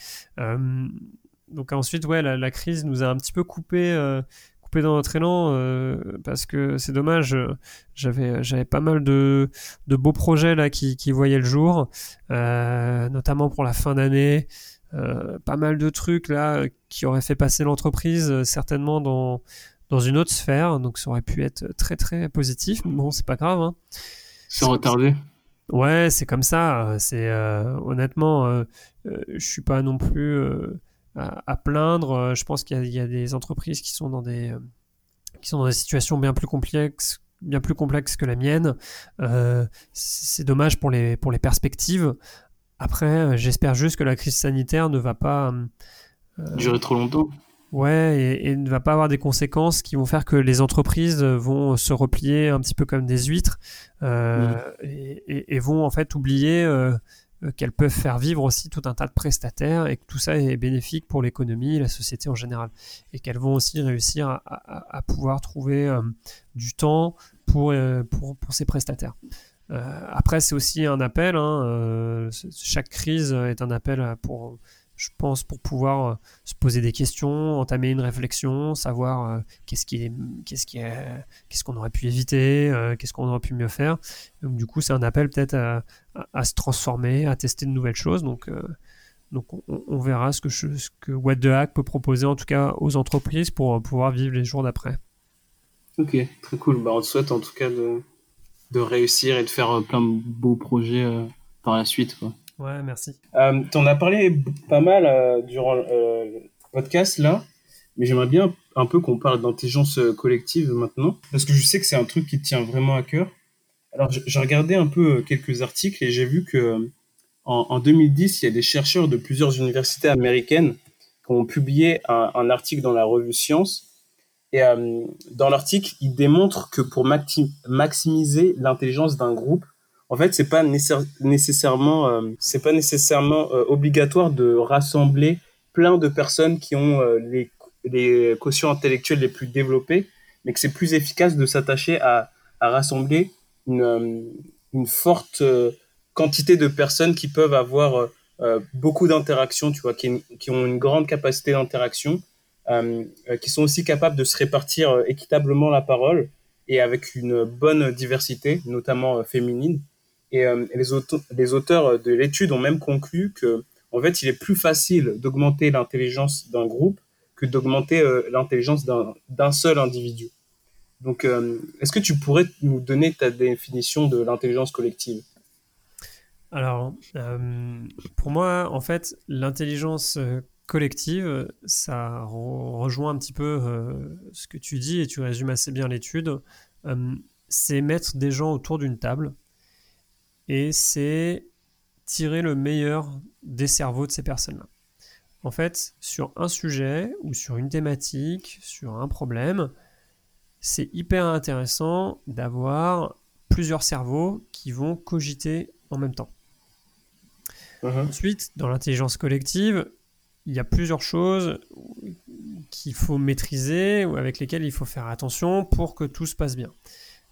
Donc ensuite, ouais, la, crise nous a un petit peu coupé, euh, coupé dans notre élan euh, parce que c'est dommage. J'avais, j'avais pas mal de, de beaux projets là qui, qui voyaient le jour, notamment pour la fin d'année. pas mal de trucs là qui auraient fait passer l'entreprise certainement dans dans une autre sphère, donc ça aurait pu être très très positif. Mais bon, c'est pas grave. Hein. C'est retardé. Ouais, c'est comme ça. C'est honnêtement, euh, je suis pas non plus à, plaindre. Euh, je pense qu'il y, a des entreprises qui sont dans des, euh, qui sont dans des situations bien plus complexes bien plus complexes que la mienne. Euh, c'est dommage pour les, pour les perspectives. Après, j'espère juste que la crise sanitaire ne va pas durer trop longtemps. Ouais, et, ne va pas avoir des conséquences qui vont faire que les entreprises vont se replier un petit peu comme des huîtres mmh. et, et, vont en fait oublier euh, qu'elles peuvent faire vivre aussi tout un tas de prestataires et que tout ça est bénéfique pour l'économie et la société en général. Et qu'elles vont aussi réussir à, pouvoir trouver euh, du temps pour, euh, pour, pour, ces prestataires. après, c'est aussi un appel. Hein, chaque crise est un appel pour je pense, pour pouvoir euh, se poser des questions, entamer une réflexion, savoir euh, qu'est-ce qu'on aurait pu éviter, euh, qu'est-ce qu'on aurait pu mieux faire. Du coup, c'est un appel peut-être à, se transformer, à tester de nouvelles choses. Donc, on, verra ce que, ce What the Hack peut proposer, en tout cas aux entreprises, pour pouvoir vivre les jours d'après. Ok, très cool. Bah, on te souhaite en tout cas de, réussir et de faire plein de beaux projets par la suite. Ouais, merci. Euh, tu en as parlé pas mal euh, durant euh, le podcast là, mais j'aimerais bien un peu qu'on parle d'intelligence collective maintenant, parce que je sais que c'est un truc qui tient vraiment à cœur. Alors j'ai regardé un peu quelques articles et j'ai vu que en, 2010, il y a des chercheurs de plusieurs universités américaines qui ont publié un, article dans la revue Science. Et dans l'article, ils démontrent que pour maximiser l'intelligence d'un groupe, en fait, c'est pas nécessairement, euh, c'est pas nécessairement euh, obligatoire de rassembler plein de personnes qui ont euh, les, les quotients intellectuels les plus développés, mais que c'est plus efficace de s'attacher à, à, rassembler une, une forte quantité de personnes qui peuvent avoir beaucoup d'interactions, tu vois, qui, qui, ont une grande capacité d'interaction, qui sont aussi capables de se répartir équitablement la parole et avec une bonne diversité, notamment féminine. Et, euh, les, auteurs, de l'étude ont même conclu que, en fait, il est plus facile d'augmenter l'intelligence d'un groupe que d'augmenter euh, l'intelligence d'un seul individu. Donc, euh, est-ce que tu pourrais nous donner ta définition de l'intelligence collective? Alors, pour moi, en fait, l'intelligence collective, ça rejoint un petit peu ce que tu dis et tu résumes assez bien l'étude. c'est mettre des gens autour d'une table et c'est tirer le meilleur des cerveaux de ces personnes-là. En fait, sur un sujet ou sur une thématique, sur un problème, c'est hyper intéressant d'avoir plusieurs cerveaux qui vont cogiter en même temps. Uh-huh. Ensuite, dans l'intelligence collective, il y a plusieurs choses qu'il faut maîtriser ou avec lesquelles il faut faire attention pour que tout se passe bien.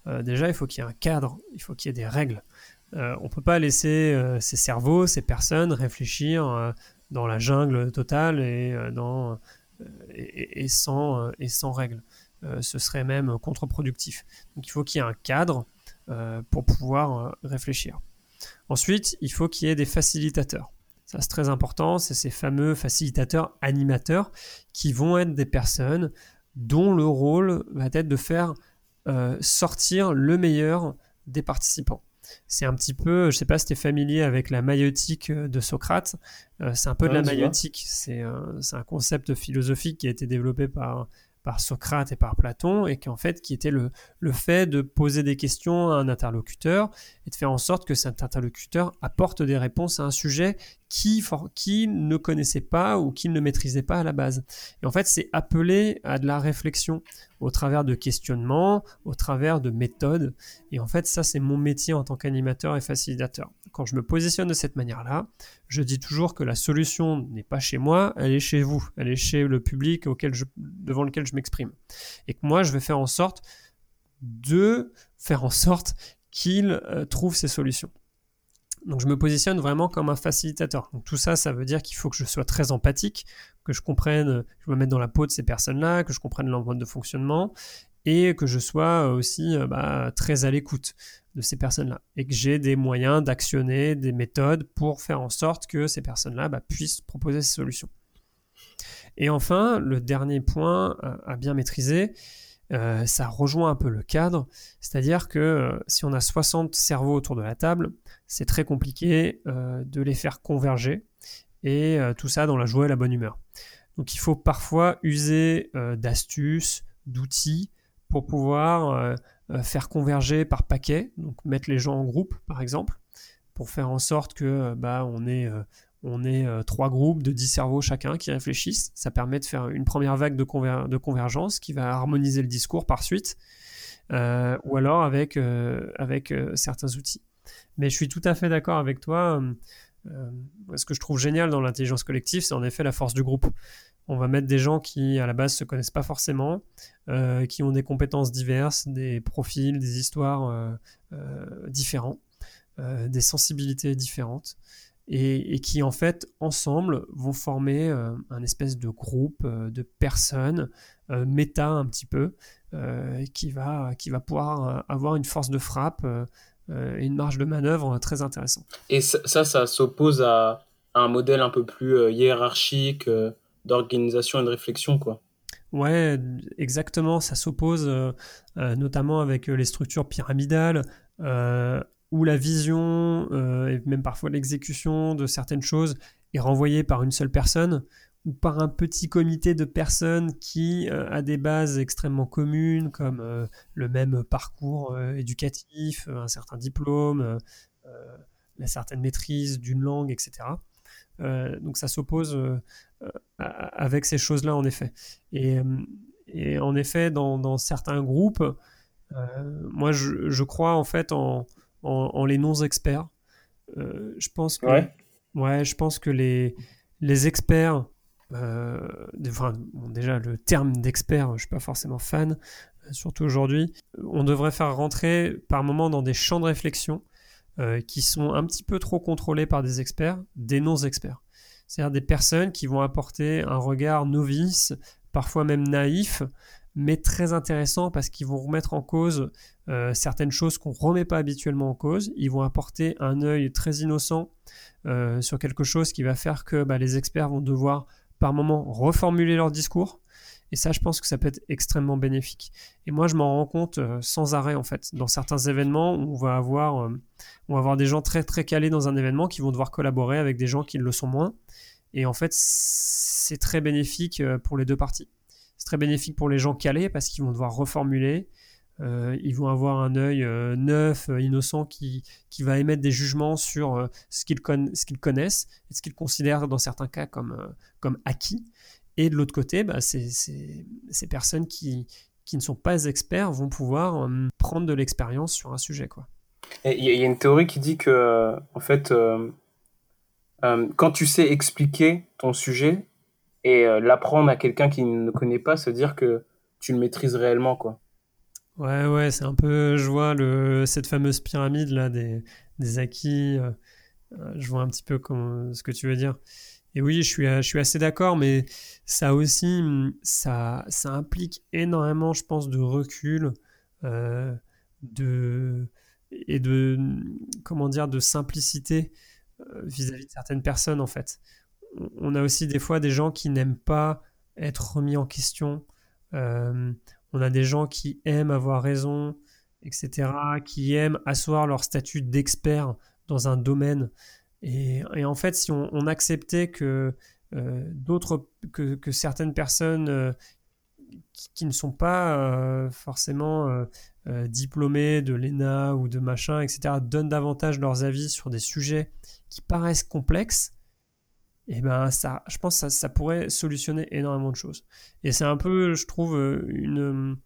Euh, déjà, il faut qu'il y ait un cadre, il faut qu'il y ait des règles. Euh, on peut pas laisser euh, ces cerveaux, ces personnes réfléchir euh, dans la jungle totale et, et, sans, et sans règles. ce serait même contre-productif. Donc il faut qu'il y ait un cadre pour pouvoir réfléchir. Ensuite, il faut qu'il y ait des facilitateurs. Ça, c'est très important. C'est ces fameux facilitateurs animateurs qui vont être des personnes dont le rôle va être de faire sortir le meilleur des participants. C'est un petit peu, je sais pas si tu es familier avec la maïotique de Socrate, euh, c'est un peu de la maïotique, c'est un concept philosophique qui a été développé par par Socrate et par Platon, et qui en fait qui était le, le fait de poser des questions à un interlocuteur et de faire en sorte que cet interlocuteur apporte des réponses à un sujet qui, qui ne connaissait pas ou qu'il ne maîtrisait pas à la base. Et en fait, c'est appelé à de la réflexion au travers de questionnements, au travers de méthodes. Et en fait, ça, c'est mon métier en tant qu'animateur et facilitateur. Quand je me positionne de cette manière-là, je dis toujours que la solution n'est pas chez moi, elle est chez vous, elle est chez le public auquel je, devant lequel je m'exprime. Et que moi, je vais faire en sorte de faire en sorte qu'il euh, trouve ces solutions. Donc je me positionne vraiment comme un facilitateur. Donc tout ça, ça veut dire qu'il faut que je sois très empathique, que je comprenne, je me mette dans la peau de ces personnes-là, que je comprenne leur de fonctionnement et que je sois aussi euh, bah, très à l'écoute de ces personnes-là et que j'ai des moyens d'actionner des méthodes pour faire en sorte que ces personnes-là bah, puissent proposer ces solutions. Et enfin, le dernier point à bien maîtriser, euh, ça rejoint un peu le cadre, c'est-à-dire que euh, si on a 60 cerveaux autour de la table, c'est très compliqué euh, de les faire converger, et tout ça dans la joie et la bonne humeur. Donc il faut parfois user d'astuces, d'outils pour pouvoir faire converger par paquet, donc mettre les gens en groupe par exemple, pour faire en sorte que bah, on ait on est euh, trois groupes de dix cerveaux chacun qui réfléchissent. Ça permet de faire une première vague de, convergence qui va harmoniser le discours par suite, euh, ou alors avec, euh, certains outils. Mais je suis tout à fait d'accord avec toi. ce que je trouve génial dans l'intelligence collective, c'est en effet la force du groupe. On va mettre des gens qui, à la base, se connaissent pas forcément, qui ont des compétences diverses, des profils, des histoires différents, des sensibilités différentes et, qui en fait ensemble vont former euh, un espèce de groupe euh, de personnes euh, méta un petit peu qui va qui va pouvoir avoir une force de frappe et une marge de manœuvre très intéressante. Et ça ça, s'oppose à, un modèle un peu plus hiérarchique d'organisation et de réflexion quoi. Ouais, exactement. Ça s'oppose notamment avec les structures pyramidales, où la vision euh, et même parfois l'exécution de certaines choses est renvoyée par une seule personne ou par un petit comité de personnes qui euh, a des bases extrêmement communes comme euh, le même parcours éducatif, un certain diplôme, la certaine maîtrise d'une langue, etc. donc ça s'oppose avec ces choses-là en effet. Et, en effet, dans, certains groupes, moi je, crois en fait en, en, les non-experts. Euh, je pense que, ouais. je pense que les, les experts, euh, enfin, déjà le terme d'expert, je ne suis pas forcément fan, euh, surtout aujourd'hui, on devrait faire rentrer par moment dans des champs de réflexion qui sont un petit peu trop contrôlés par des experts, des non-experts. C'est-à-dire des personnes qui vont apporter un regard novice, parfois même naïf, mais très intéressant parce qu'ils vont remettre en cause euh, certaines choses qu'on ne remet pas habituellement en cause. Ils vont apporter un œil très innocent euh, sur quelque chose qui va faire que bah, les experts vont devoir par moment reformuler leur discours. Et ça, je pense que ça peut être extrêmement bénéfique. Et moi, je m'en rends compte euh, sans arrêt, en fait. Dans certains événements, on va, avoir, on va avoir des gens très, très calés dans un événement qui vont devoir collaborer avec des gens qui le sont moins. Et en fait, c'est très bénéfique pour les deux parties. C'est très bénéfique pour les gens calés parce qu'ils vont devoir reformuler. Euh, ils vont avoir un œil euh, neuf, euh, innocent, qui, qui va émettre des jugements sur ce qu'ils connaissent et ce qu'ils considèrent dans certains cas comme, comme acquis. Et de l'autre côté, bah, ces personnes qui, qui ne sont pas experts vont pouvoir prendre de l'expérience sur un sujet. Il y, a une théorie qui dit que, en fait, quand tu sais expliquer ton sujet, et euh, l'apprendre à quelqu'un qui ne connaît pas, se dire que tu le maîtrises réellement, quoi. Ouais, ouais, c'est un peu, je vois le, cette fameuse pyramide là des, des acquis. Euh, euh, je vois un petit peu ce que tu veux dire. Et oui, je suis, je suis assez d'accord, mais ça aussi, ça, ça implique énormément, je pense, de recul, de et de comment dire, de simplicité vis-à-vis -vis de certaines personnes en fait on a aussi des fois des gens qui n'aiment pas être remis en question. Euh, on a des gens qui aiment avoir raison, etc., qui aiment asseoir leur statut d'expert dans un domaine. Et, en fait, si on, acceptait que euh, d'autres, que, certaines personnes euh, qui, ne sont pas forcément diplômées de l'ENA ou de machin, etc., donnent davantage leurs avis sur des sujets qui paraissent complexes, et ben ça, je pense que ça, pourrait solutionner énormément de choses. Et c'est un peu, je trouve, euh, une,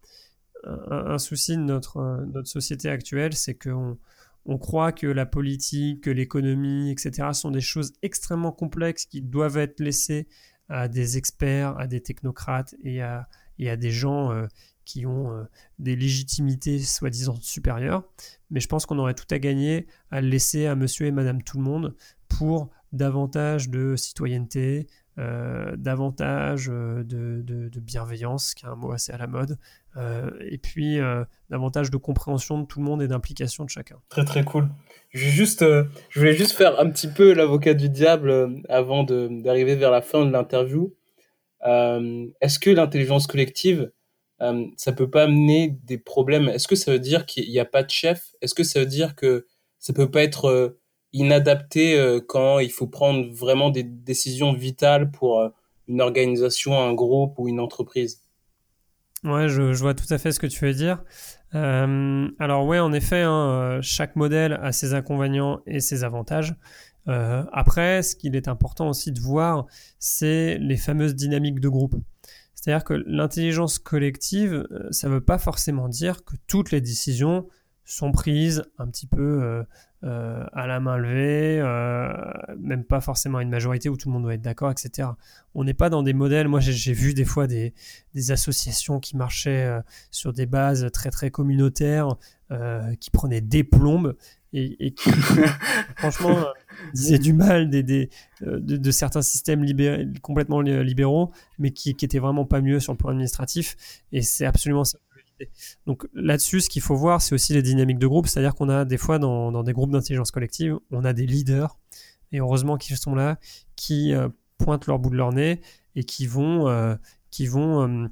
un, souci de notre, euh, notre société actuelle, c'est qu'on on croit que la politique, que l'économie, etc., sont des choses extrêmement complexes qui doivent être laissées à des experts, à des technocrates et à, et à des gens euh, qui ont des légitimités soi-disant supérieures. Mais je pense qu'on aurait tout à gagner à laisser à monsieur et madame tout le monde pour davantage de citoyenneté, euh, davantage euh, de, bienveillance, qui est un mot assez à la mode, euh, et puis davantage de compréhension de tout le monde et d'implication de chacun. Très très cool. Je, juste, je voulais juste faire un petit peu l'avocat du diable avant d'arriver vers la fin de l'interview. Est-ce que l'intelligence collective, ça peut pas amener des problèmes? Est-ce que ça veut dire qu'il n'y a pas de chef? Est-ce que ça veut dire que ça peut pas être inadapté euh, quand il faut prendre vraiment des décisions vitales pour euh, une organisation, un groupe ou une entreprise. Ouais, je, vois tout à fait ce que tu veux dire. Euh, alors ouais, en effet, hein, chaque modèle a ses inconvénients et ses avantages. après, ce qu'il est important aussi de voir, c'est les fameuses dynamiques de groupe. C'est-à-dire que l'intelligence collective, ça ne veut pas forcément dire que toutes les décisions sont prises un petit peu euh, à la main levée, euh, même pas forcément une majorité où tout le monde doit être d'accord, etc. On n'est pas dans des modèles. Moi, j'ai vu des fois des, associations qui marchaient euh, sur des bases très très communautaires, qui prenaient des plombes et, qui, franchement, disaient du mal des, de, certains systèmes complètement libéraux, mais qui, qui étaient vraiment pas mieux sur le plan administratif. Et c'est absolument ça donc là-dessus, ce qu'il faut voir, c'est aussi les dynamiques de groupe, c'est-à-dire qu'on a des fois dans, des groupes d'intelligence collective, on a des leaders, et heureusement qu'ils sont là, qui euh, pointent leur bout de leur nez et qui vont, euh, qui vont euh,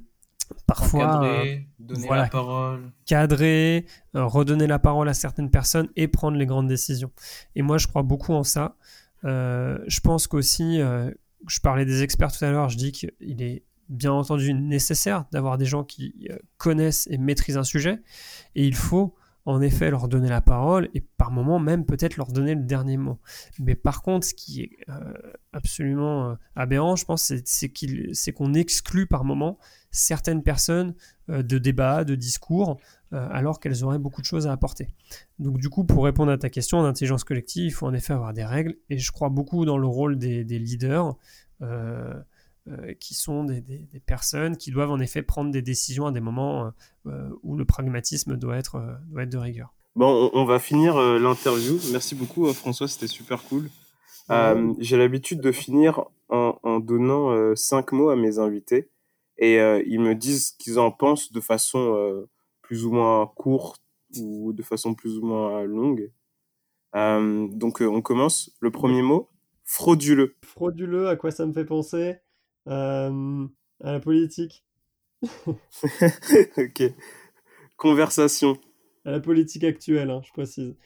parfois cadrer, donner la parole. cadrer, redonner la parole à certaines personnes et prendre les grandes décisions. Et moi, je crois beaucoup en ça. je pense qu'aussi, je parlais des experts tout à l'heure, je dis qu'il est bien entendu nécessaire d'avoir des gens qui euh, connaissent et maîtrisent un sujet, et il faut en effet leur donner la parole et par moment même peut-être leur donner le dernier mot. Mais par contre, ce qui est euh, absolument euh, aberrant, je pense, c'est qu'on exclut par moment certaines personnes de débats, de discours, alors qu'elles auraient beaucoup de choses à apporter. Donc du coup, pour répondre à ta question, en collective, il faut en effet avoir des règles, et je crois beaucoup dans le rôle des leaders. Euh, qui sont des, personnes qui doivent en effet prendre des décisions à des moments euh, euh, où le pragmatisme doit être, doit être de rigueur. Bon, on, va finir l'interview. Merci beaucoup François, c'était super cool. J'ai l'habitude de finir en, donnant cinq mots à mes invités et ils me disent ce qu'ils en pensent de façon plus ou moins courte ou de façon plus ou moins longue. donc on commence. Le premier mot, frauduleux. Frauduleux, à quoi ça me fait penser? Euh, à la politique. ok. Conversation. À la politique actuelle, hein, je précise.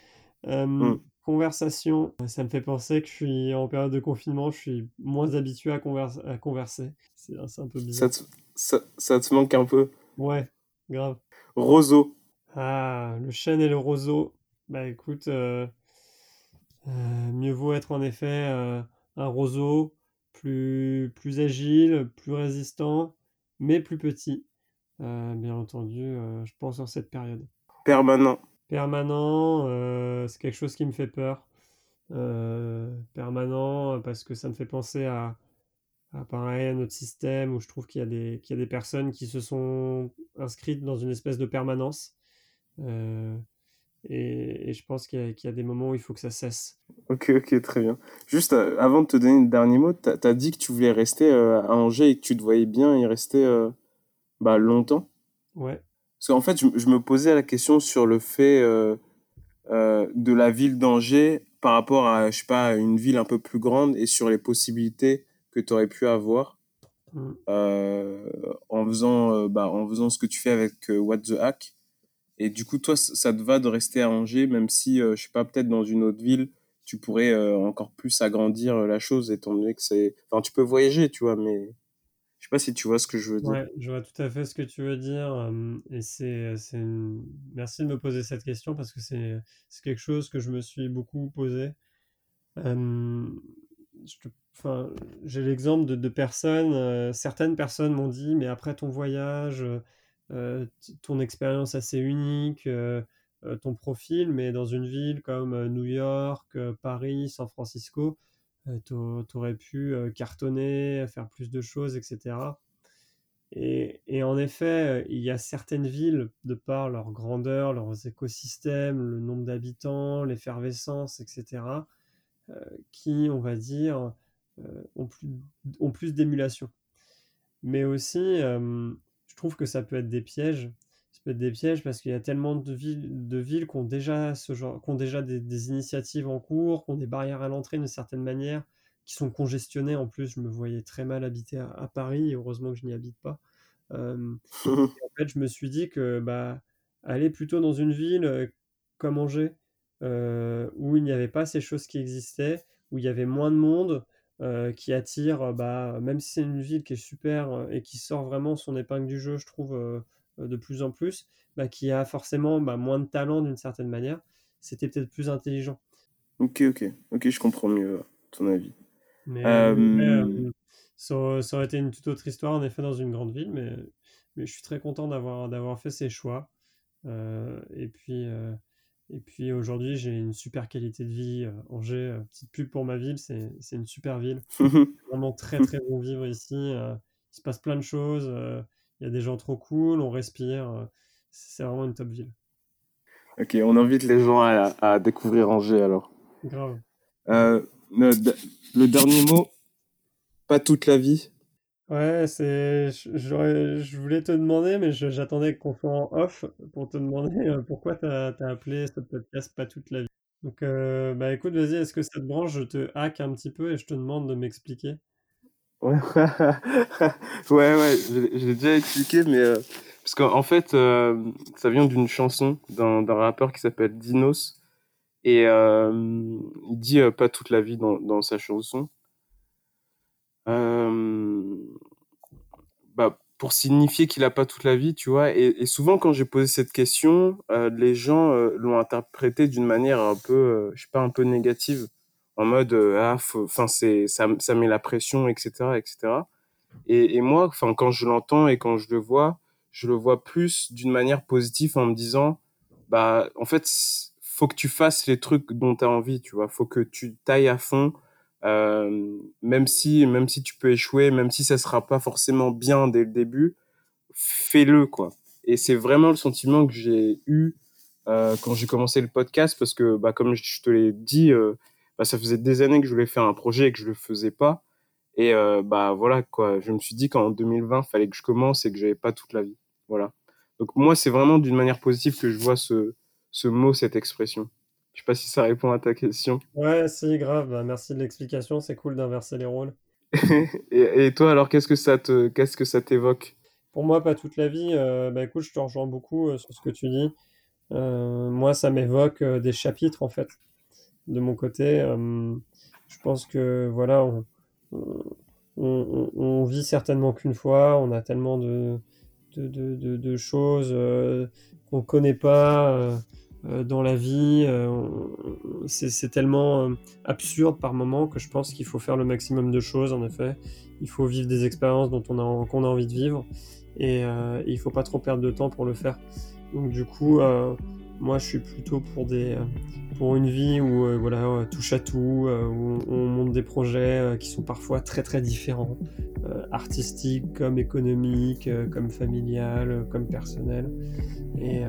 Euh, hmm. Conversation, ça me fait penser que je suis en période de confinement, je suis moins habitué à, à converser. C'est un peu bizarre. Ça te, ça, te, manque un peu Ouais, grave. Roseau. Ah, le chêne et le roseau. Bah écoute, euh, mieux vaut être en effet un roseau plus, plus agile, plus résistant, mais plus petit. Euh, bien entendu, euh, je pense en cette période. Permanent. Permanent, euh, c'est quelque chose qui me fait peur. permanent, parce que ça me fait penser à, à pareil, à notre système où je trouve qu'il y, a des, qu'il y a des personnes qui se sont inscrites dans une espèce de permanence. Et, je pense qu'il y, a des moments où il faut que ça cesse. Ok, ok, très bien. Juste euh, avant de te donner le dernier mot, tu as, dit que tu voulais rester euh, à Angers et que tu te voyais bien y rester euh, bah, longtemps. Ouais. Parce qu'en fait, je, je, me posais la question sur le fait de la ville d'Angers par rapport à, je sais pas, une ville un peu plus grande et sur les possibilités que tu aurais pu avoir mm. en, faisant, bah, en faisant ce que tu fais avec What the Hack. Et du coup, toi, ça te va de rester à Angers, même si, je euh, je sais pas, peut-être dans une autre ville, tu pourrais euh, encore plus agrandir euh, la chose, étant donné que c'est. Enfin, tu peux voyager, tu vois, mais je sais pas si tu vois ce que je veux dire. Ouais, je vois tout à fait ce que tu veux dire. Et c'est. Merci de me poser cette question parce que c'est quelque chose que je me suis beaucoup posé. Enfin, j'ai l'exemple de, de, personnes, certaines personnes m'ont dit, mais après ton voyage, ton expérience assez unique, euh, euh, ton profil, mais dans une ville comme New York, Paris, San Francisco, tu aurais pu cartonner, faire plus de choses, etc. Et, en effet, il y a certaines villes, de par leur grandeur, leurs écosystèmes, le nombre d'habitants, l'effervescence, etc., qui, on va dire, ont plus, ont plus d'émulation. Mais aussi, je trouve que ça peut être des pièges peut être des pièges parce qu'il y a tellement de villes, de villes qui ont déjà, ce genre, qui ont déjà des, initiatives en cours, qui ont des barrières à l'entrée d'une certaine manière, qui sont congestionnées. En plus, je me voyais très mal habiter à, Paris, et heureusement que je n'y habite pas. Euh, en fait, je me suis dit que bah, aller plutôt dans une ville euh, comme Angers, euh, où il n'y avait pas ces choses qui existaient, où il y avait moins de monde, qui attire, bah, même si c'est une ville qui est super et qui sort vraiment son épingle du jeu, je trouve, euh, de plus en plus, bah, qui a forcément bah, moins de talent d'une certaine manière, c'était peut-être plus intelligent. Ok, ok, ok, je comprends mieux euh, ton avis. Mais, euh, ça, aurait été une toute autre histoire, en effet, dans une grande ville, mais, mais je suis très content d'avoir, d'avoir fait ces choix. et puis, et puis aujourd'hui, j'ai une super qualité de vie. Angers, petite pub pour ma ville, c'est, une super ville. Vraiment très très bon vivre ici. il se passe plein de choses il y a des gens trop cool, on respire. Euh, c'est vraiment une top ville. Ok, on invite les gens à, découvrir Angers alors. Grave. Euh, le, dernier mot, pas toute la vie. Ouais, c'est. Je voulais te demander, mais j'attendais qu'on soit en off pour te demander euh, pourquoi tu as, appelé ce podcast Pas toute la vie. Donc, bah écoute, vas-y, est-ce que cette branche, je te hack un petit peu et je te demande de m'expliquer Ouais, ouais, ouais, déjà expliqué, mais euh, parce qu'en fait, euh, ça vient d'une chanson d'un rappeur qui s'appelle Dinos, et euh, il dit pas toute la vie dans, dans sa chanson. bah, pour signifier qu'il a pas toute la vie, tu vois. Et, souvent, quand j'ai posé cette question, les gens l'ont interprété d'une manière un peu, je sais pas, un peu négative. En mode euh, ah enfin c'est ça, ça met la pression etc etc et, et moi enfin quand je l'entends et quand je le vois je le vois plus d'une manière positive en me disant bah en fait faut que tu fasses les trucs dont tu as envie tu vois. Faut que tu tailles à fond euh, même si même si tu peux échouer même si ça sera pas forcément bien dès le début fais-le quoi et c'est vraiment le sentiment que j'ai eu euh, quand j'ai commencé le podcast parce que bah comme je te l'ai dit euh, bah, ça faisait des années que je voulais faire un projet et que je le faisais pas. Et bah voilà quoi, je me suis dit qu'en 2020, fallait que je commence et que j'avais pas toute la vie. Voilà. Donc moi, c'est vraiment d'une manière positive que je vois ce, ce mot, cette expression. Je sais pas si ça répond à ta question. Ouais, c'est grave. Bah, merci de l'explication. C'est cool d'inverser les rôles. et, et, toi, alors, qu'est-ce que ça te, qu'est-ce que ça t'évoque? Pour moi, pas toute la vie. Euh, bah écoute, je te rejoins beaucoup euh, sur ce que tu dis. moi, ça m'évoque des chapitres en fait de mon côté. Euh, je pense que voilà, on, vit certainement qu'une fois, on a tellement de, de, choses euh, qu'on ne connaît pas euh, dans la vie. c'est tellement absurde par moment que je pense qu'il faut faire le maximum de choses, en effet. Il faut vivre des expériences dont on a, qu'on a envie de vivre et, il ne faut pas trop perdre de temps pour le faire. Donc du coup, moi, je suis plutôt pour des euh, pour une vie où euh, voilà euh, touche à tout, où on monte des projets qui sont parfois très très différents, artistiques comme économiques, comme familiales, comme personnels, et,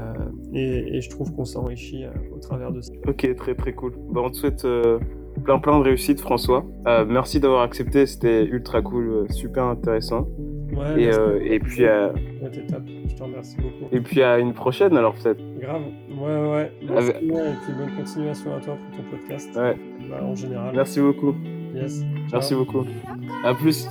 et, je trouve qu'on s'enrichit au travers de ça. Ok, très très cool. Bon, on te souhaite plein plein de réussite, François. merci d'avoir accepté, c'était ultra cool, super intéressant. Ouais, et, et puis. Euh... Je te remercie beaucoup. Et puis à une prochaine alors peut-être. Grave. Ouais, ouais. Merci Et puis bonne continuation à toi pour ton podcast. Ouais. Bah, en général. Merci beaucoup. Yes. Merci beaucoup. À plus.